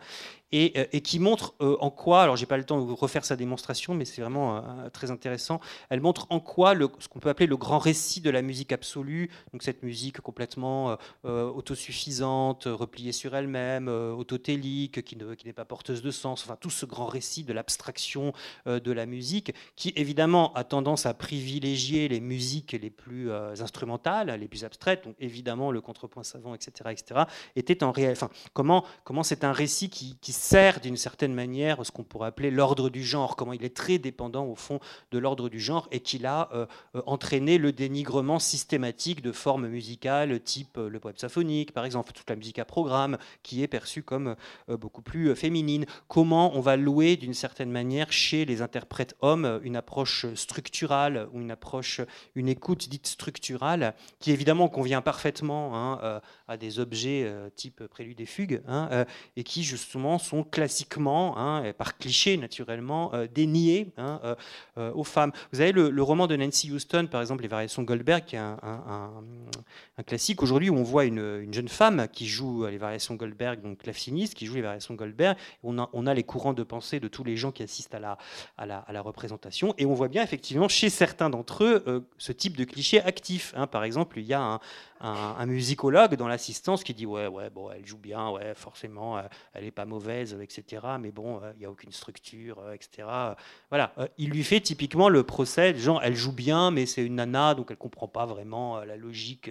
et, et qui montre en quoi, alors j'ai pas le temps de refaire sa démonstration, mais c'est vraiment euh, très intéressant. Elle montre en quoi ce qu'on peut appeler le grand récit de la musique absolue, donc cette musique complètement euh, euh, autosuffisante, repliée sur elle-même, autotélique, qui n'est pas porteuse de sens, enfin tout ce grand récit de l'abstraction de la musique, qui évidemment a tendance à privilégier les musiques les plus instrumentales, les plus abstraites, donc évidemment le contrepoint savant, etc., etc., était en réel. Enfin, comment comment c'est un récit qui, qui sert d'une certaine manière ce qu'on pourrait appeler l'ordre du genre, comment il est très dépendant au fond de l'ordre du genre et qu'il a euh, euh, entraîné le dénigrement systématique de formes musicales type euh, le poème symphonique, par exemple, toute la musique à programme qui est perçue comme beaucoup plus féminine. Comment on va louer d'une certaine manière chez les interprètes hommes une approche structurale ou une approche, une écoute dite structurale qui évidemment convient parfaitement hein, à des objets type prélude et fugue hein, et qui justement sont classiquement, hein, par cliché, naturellement euh, dénié hein, euh, euh, aux femmes. Vous avez le, roman de Nancy Houston, par exemple, Les Variations Goldberg, qui est un, classique aujourd'hui on voit une, jeune femme qui joue les Variations Goldberg, donc claveciniste, qui joue les Variations Goldberg. On a, les courants de pensée de tous les gens qui assistent à la, la, la représentation, et on voit bien effectivement chez certains d'entre eux ce type de cliché actif. Hein. Par exemple, il y a un, un, musicologue dans l'assistance qui dit ouais ouais bon elle joue bien ouais forcément elle est pas mauvaise etc mais bon il n'y a aucune structure etc voilà il lui fait typiquement le procès genre elle joue bien mais c'est une nana donc elle comprend pas vraiment la logique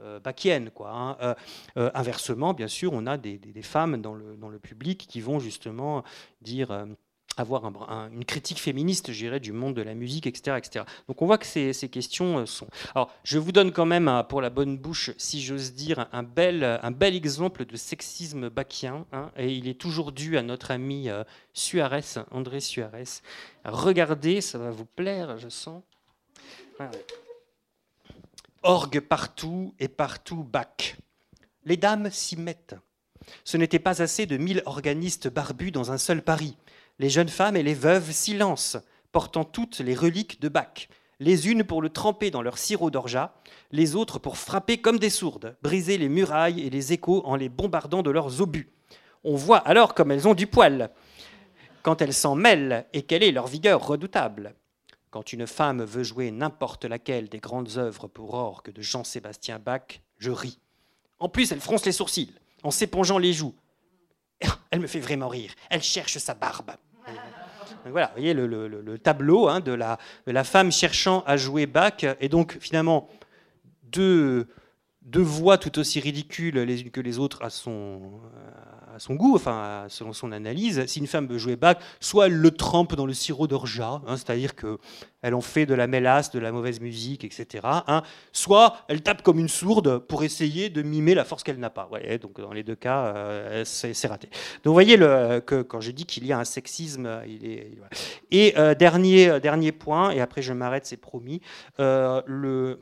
euh, bachienne. Quoi, hein. inversement, bien sûr, on a des, des, femmes dans le, dans le public qui vont justement dire avoir une critique féministe, je dirais, du monde de la musique, etc. etc. Donc on voit que ces, questions euh, sont... Alors je vous donne quand même, euh, pour la bonne bouche, si j'ose dire, un bel, un bel exemple de sexisme bachien, hein, et il est toujours dû à notre ami euh, Suarez, André Suarez. Regardez, ça va vous plaire, je sens. Orgue partout et partout Bach. Les dames s'y mettent. Ce n'était pas assez de mille organistes barbus dans un seul Paris les jeunes femmes et les veuves silence, portant toutes les reliques de Bach, les unes pour le tremper dans leur sirop d'orgeat, les autres pour frapper comme des sourdes, briser les murailles et les échos en les bombardant de leurs obus. On voit alors comme elles ont du poil, quand elles s'en mêlent et quelle est leur vigueur redoutable. Quand une femme veut jouer n'importe laquelle des grandes œuvres pour orgue de Jean-Sébastien Bach, je ris. En plus, elle fronce les sourcils, en s'épongeant les joues. Elle me fait vraiment rire. Elle cherche sa barbe voilà, vous voyez le, tableau hein, de, la, femme cherchant à jouer Bach, et donc finalement deux voix tout aussi ridicules les unes que les autres à son, son goût, enfin selon son analyse. Si une femme veut jouer Bach, soit elle le trempe dans le sirop d'orgeat, hein, c'est-à-dire qu'elle en fait de la mélasse, de la mauvaise musique, etc. Hein, soit elle tape comme une sourde pour essayer de mimer la force qu'elle n'a pas. Donc dans les deux cas, euh, c'est raté. Donc vous voyez que quand je dis qu'il y a un sexisme, il et euh, dernier, dernier point, et après je m'arrête, c'est promis, euh, le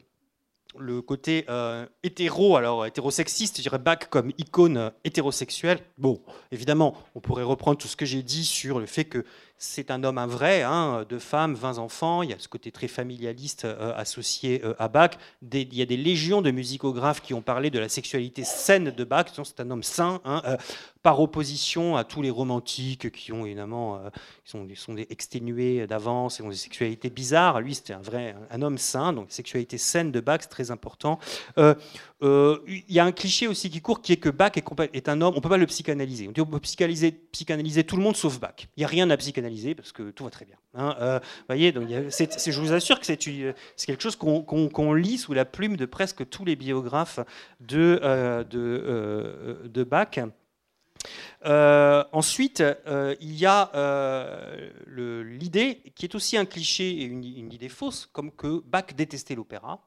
le côté euh, hétéro, alors hétérosexiste, je dirais Bach comme icône euh, hétérosexuelle. Bon, évidemment, on pourrait reprendre tout ce que j'ai dit sur le fait que c'est un homme un vrai, hein, deux femmes, 20 enfants, il y a ce côté très familialiste euh, associé à Bach. il y a des légions de musicographes qui ont parlé de la sexualité saine de Bach, c'est un homme sain, hein, par opposition à tous les romantiques qui ont évidemment, euh, sont, des exténués d'avance et ont des sexualités bizarres. Lui, c'était un vrai, un homme sain, donc sexualité saine de Bach, c'est très important. Euh, euh, il y a un cliché aussi qui court, qui est que Bach est, un homme, on peut pas le psychanalyser. On peut psychanalyser, psychanalyser tout le monde sauf Bach. Il n'y a rien à psychanalyser parce que tout va très bien. Hein. voyez, donc je vous assure que c'est quelque chose qu'on lit sous la plume de presque tous les biographes de Bach. Ensuite, il y a l'idée, qui est aussi un cliché et une, une idée fausse, comme que Bach détestait l'opéra.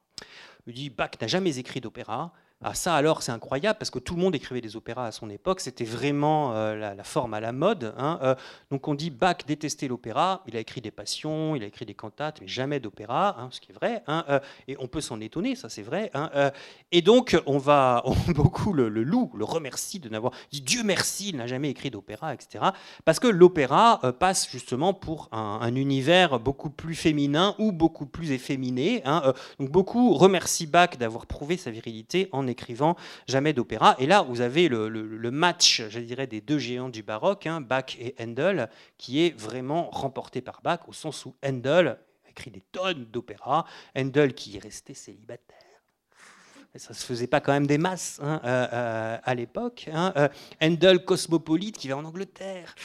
Il dit Bach n'a jamais écrit d'opéra. Ah, ça alors c'est incroyable parce que tout le monde écrivait des opéras à son époque, c'était vraiment euh, la, forme à la mode. Hein, euh. donc on dit Bach détestait l'opéra, il a écrit des passions, il a écrit des cantates, mais jamais d'opéra, hein, ce qui est vrai. Hein, euh. et on peut s'en étonner, ça c'est vrai. et donc on va beaucoup le, le loue, le remercie de n'avoir dit Dieu merci, il n'a jamais écrit d'opéra, etc. Parce que l'opéra passe justement pour un, un, univers beaucoup plus féminin ou beaucoup plus efféminé. donc beaucoup remercient Bach d'avoir prouvé sa virilité en écrivant jamais d'opéra. Et là, vous avez le, match, je dirais, des deux géants du baroque, hein, Bach et Handel, qui est vraiment remporté par Bach, au sens où Handel écrit des tonnes d'opéras, Handel qui est resté célibataire. ça se faisait pas quand même des masses hein, euh, euh, à l'époque. Hein. Euh, Handel cosmopolite qui va en Angleterre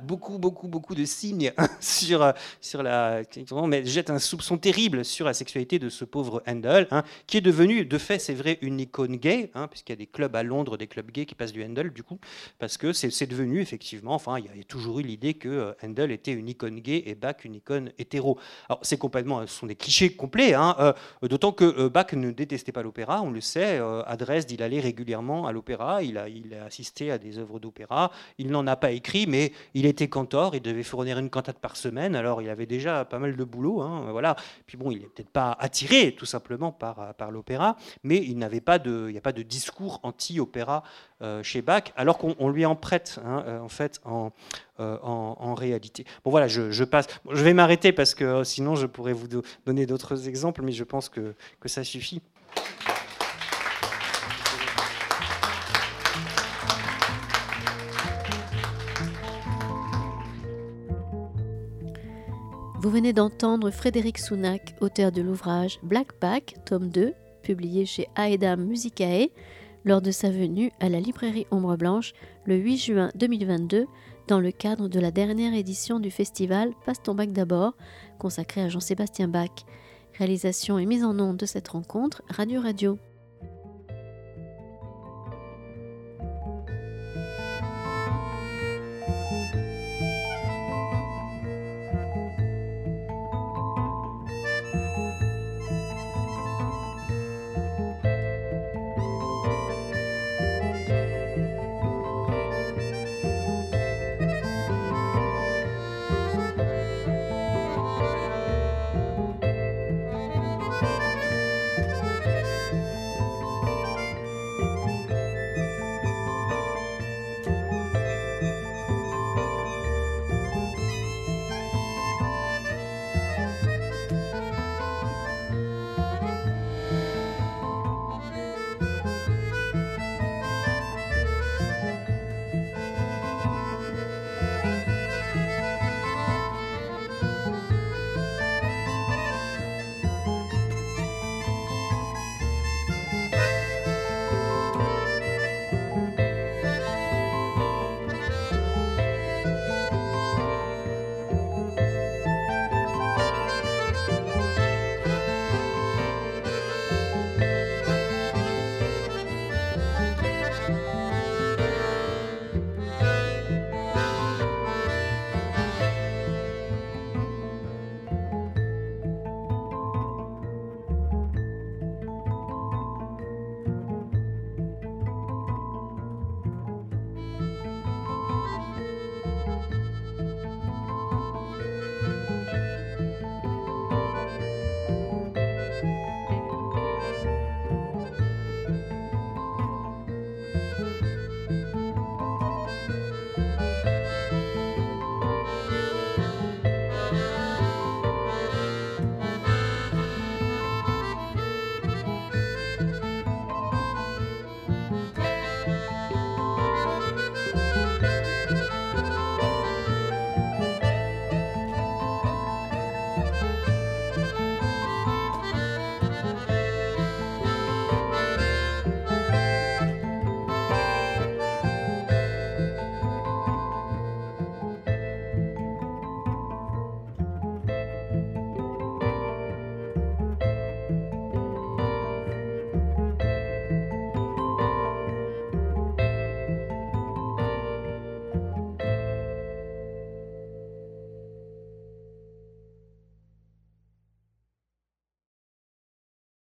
beaucoup, beaucoup, beaucoup de signes sur, euh, sur la. Mais jette un soupçon terrible sur la sexualité de ce pauvre Handel, hein, qui est devenu, de fait, c'est vrai, une icône gay, hein, puisqu'il y a des clubs à Londres, des clubs gays qui passent du Handel, du coup, parce que c'est devenu, effectivement, enfin, il y a toujours eu l'idée que euh, Handel était une icône gay et Bach une icône hétéro. Alors, c'est complètement. Ce sont des clichés complets, hein, euh, d'autant que Bach ne détestait pas l'opéra, on le sait. à Dresde, il allait régulièrement à l'opéra, il a, il a assisté à des œuvres d'opéra. Il n'en a pas écrit, mais il était cantor, il devait fournir une cantate par semaine, alors il avait déjà pas mal de boulot. Hein, voilà. Puis bon, il n'est peut-être pas attiré tout simplement par, par l'opéra, mais il n'avait pas de, il n'y a pas de discours anti-opéra euh, chez Bach, alors qu'on lui en prête hein, euh, en fait en, euh, en, réalité. Bon voilà, je, passe. je vais m'arrêter parce que sinon je pourrais vous donner d'autres exemples, mais je pense que, que ça suffit. Vous venez d'entendre Frédéric Sounac, auteur de l'ouvrage Black Pack, tome 2, publié chez Aedam Musicae, lors de sa venue à la librairie Ombre Blanche le 8 juin 2022 dans le cadre de la dernière édition du festival Passe ton bac d'abord, consacré à Jean-Sébastien Bach. Réalisation et mise en onde de cette rencontre, Radio Radio.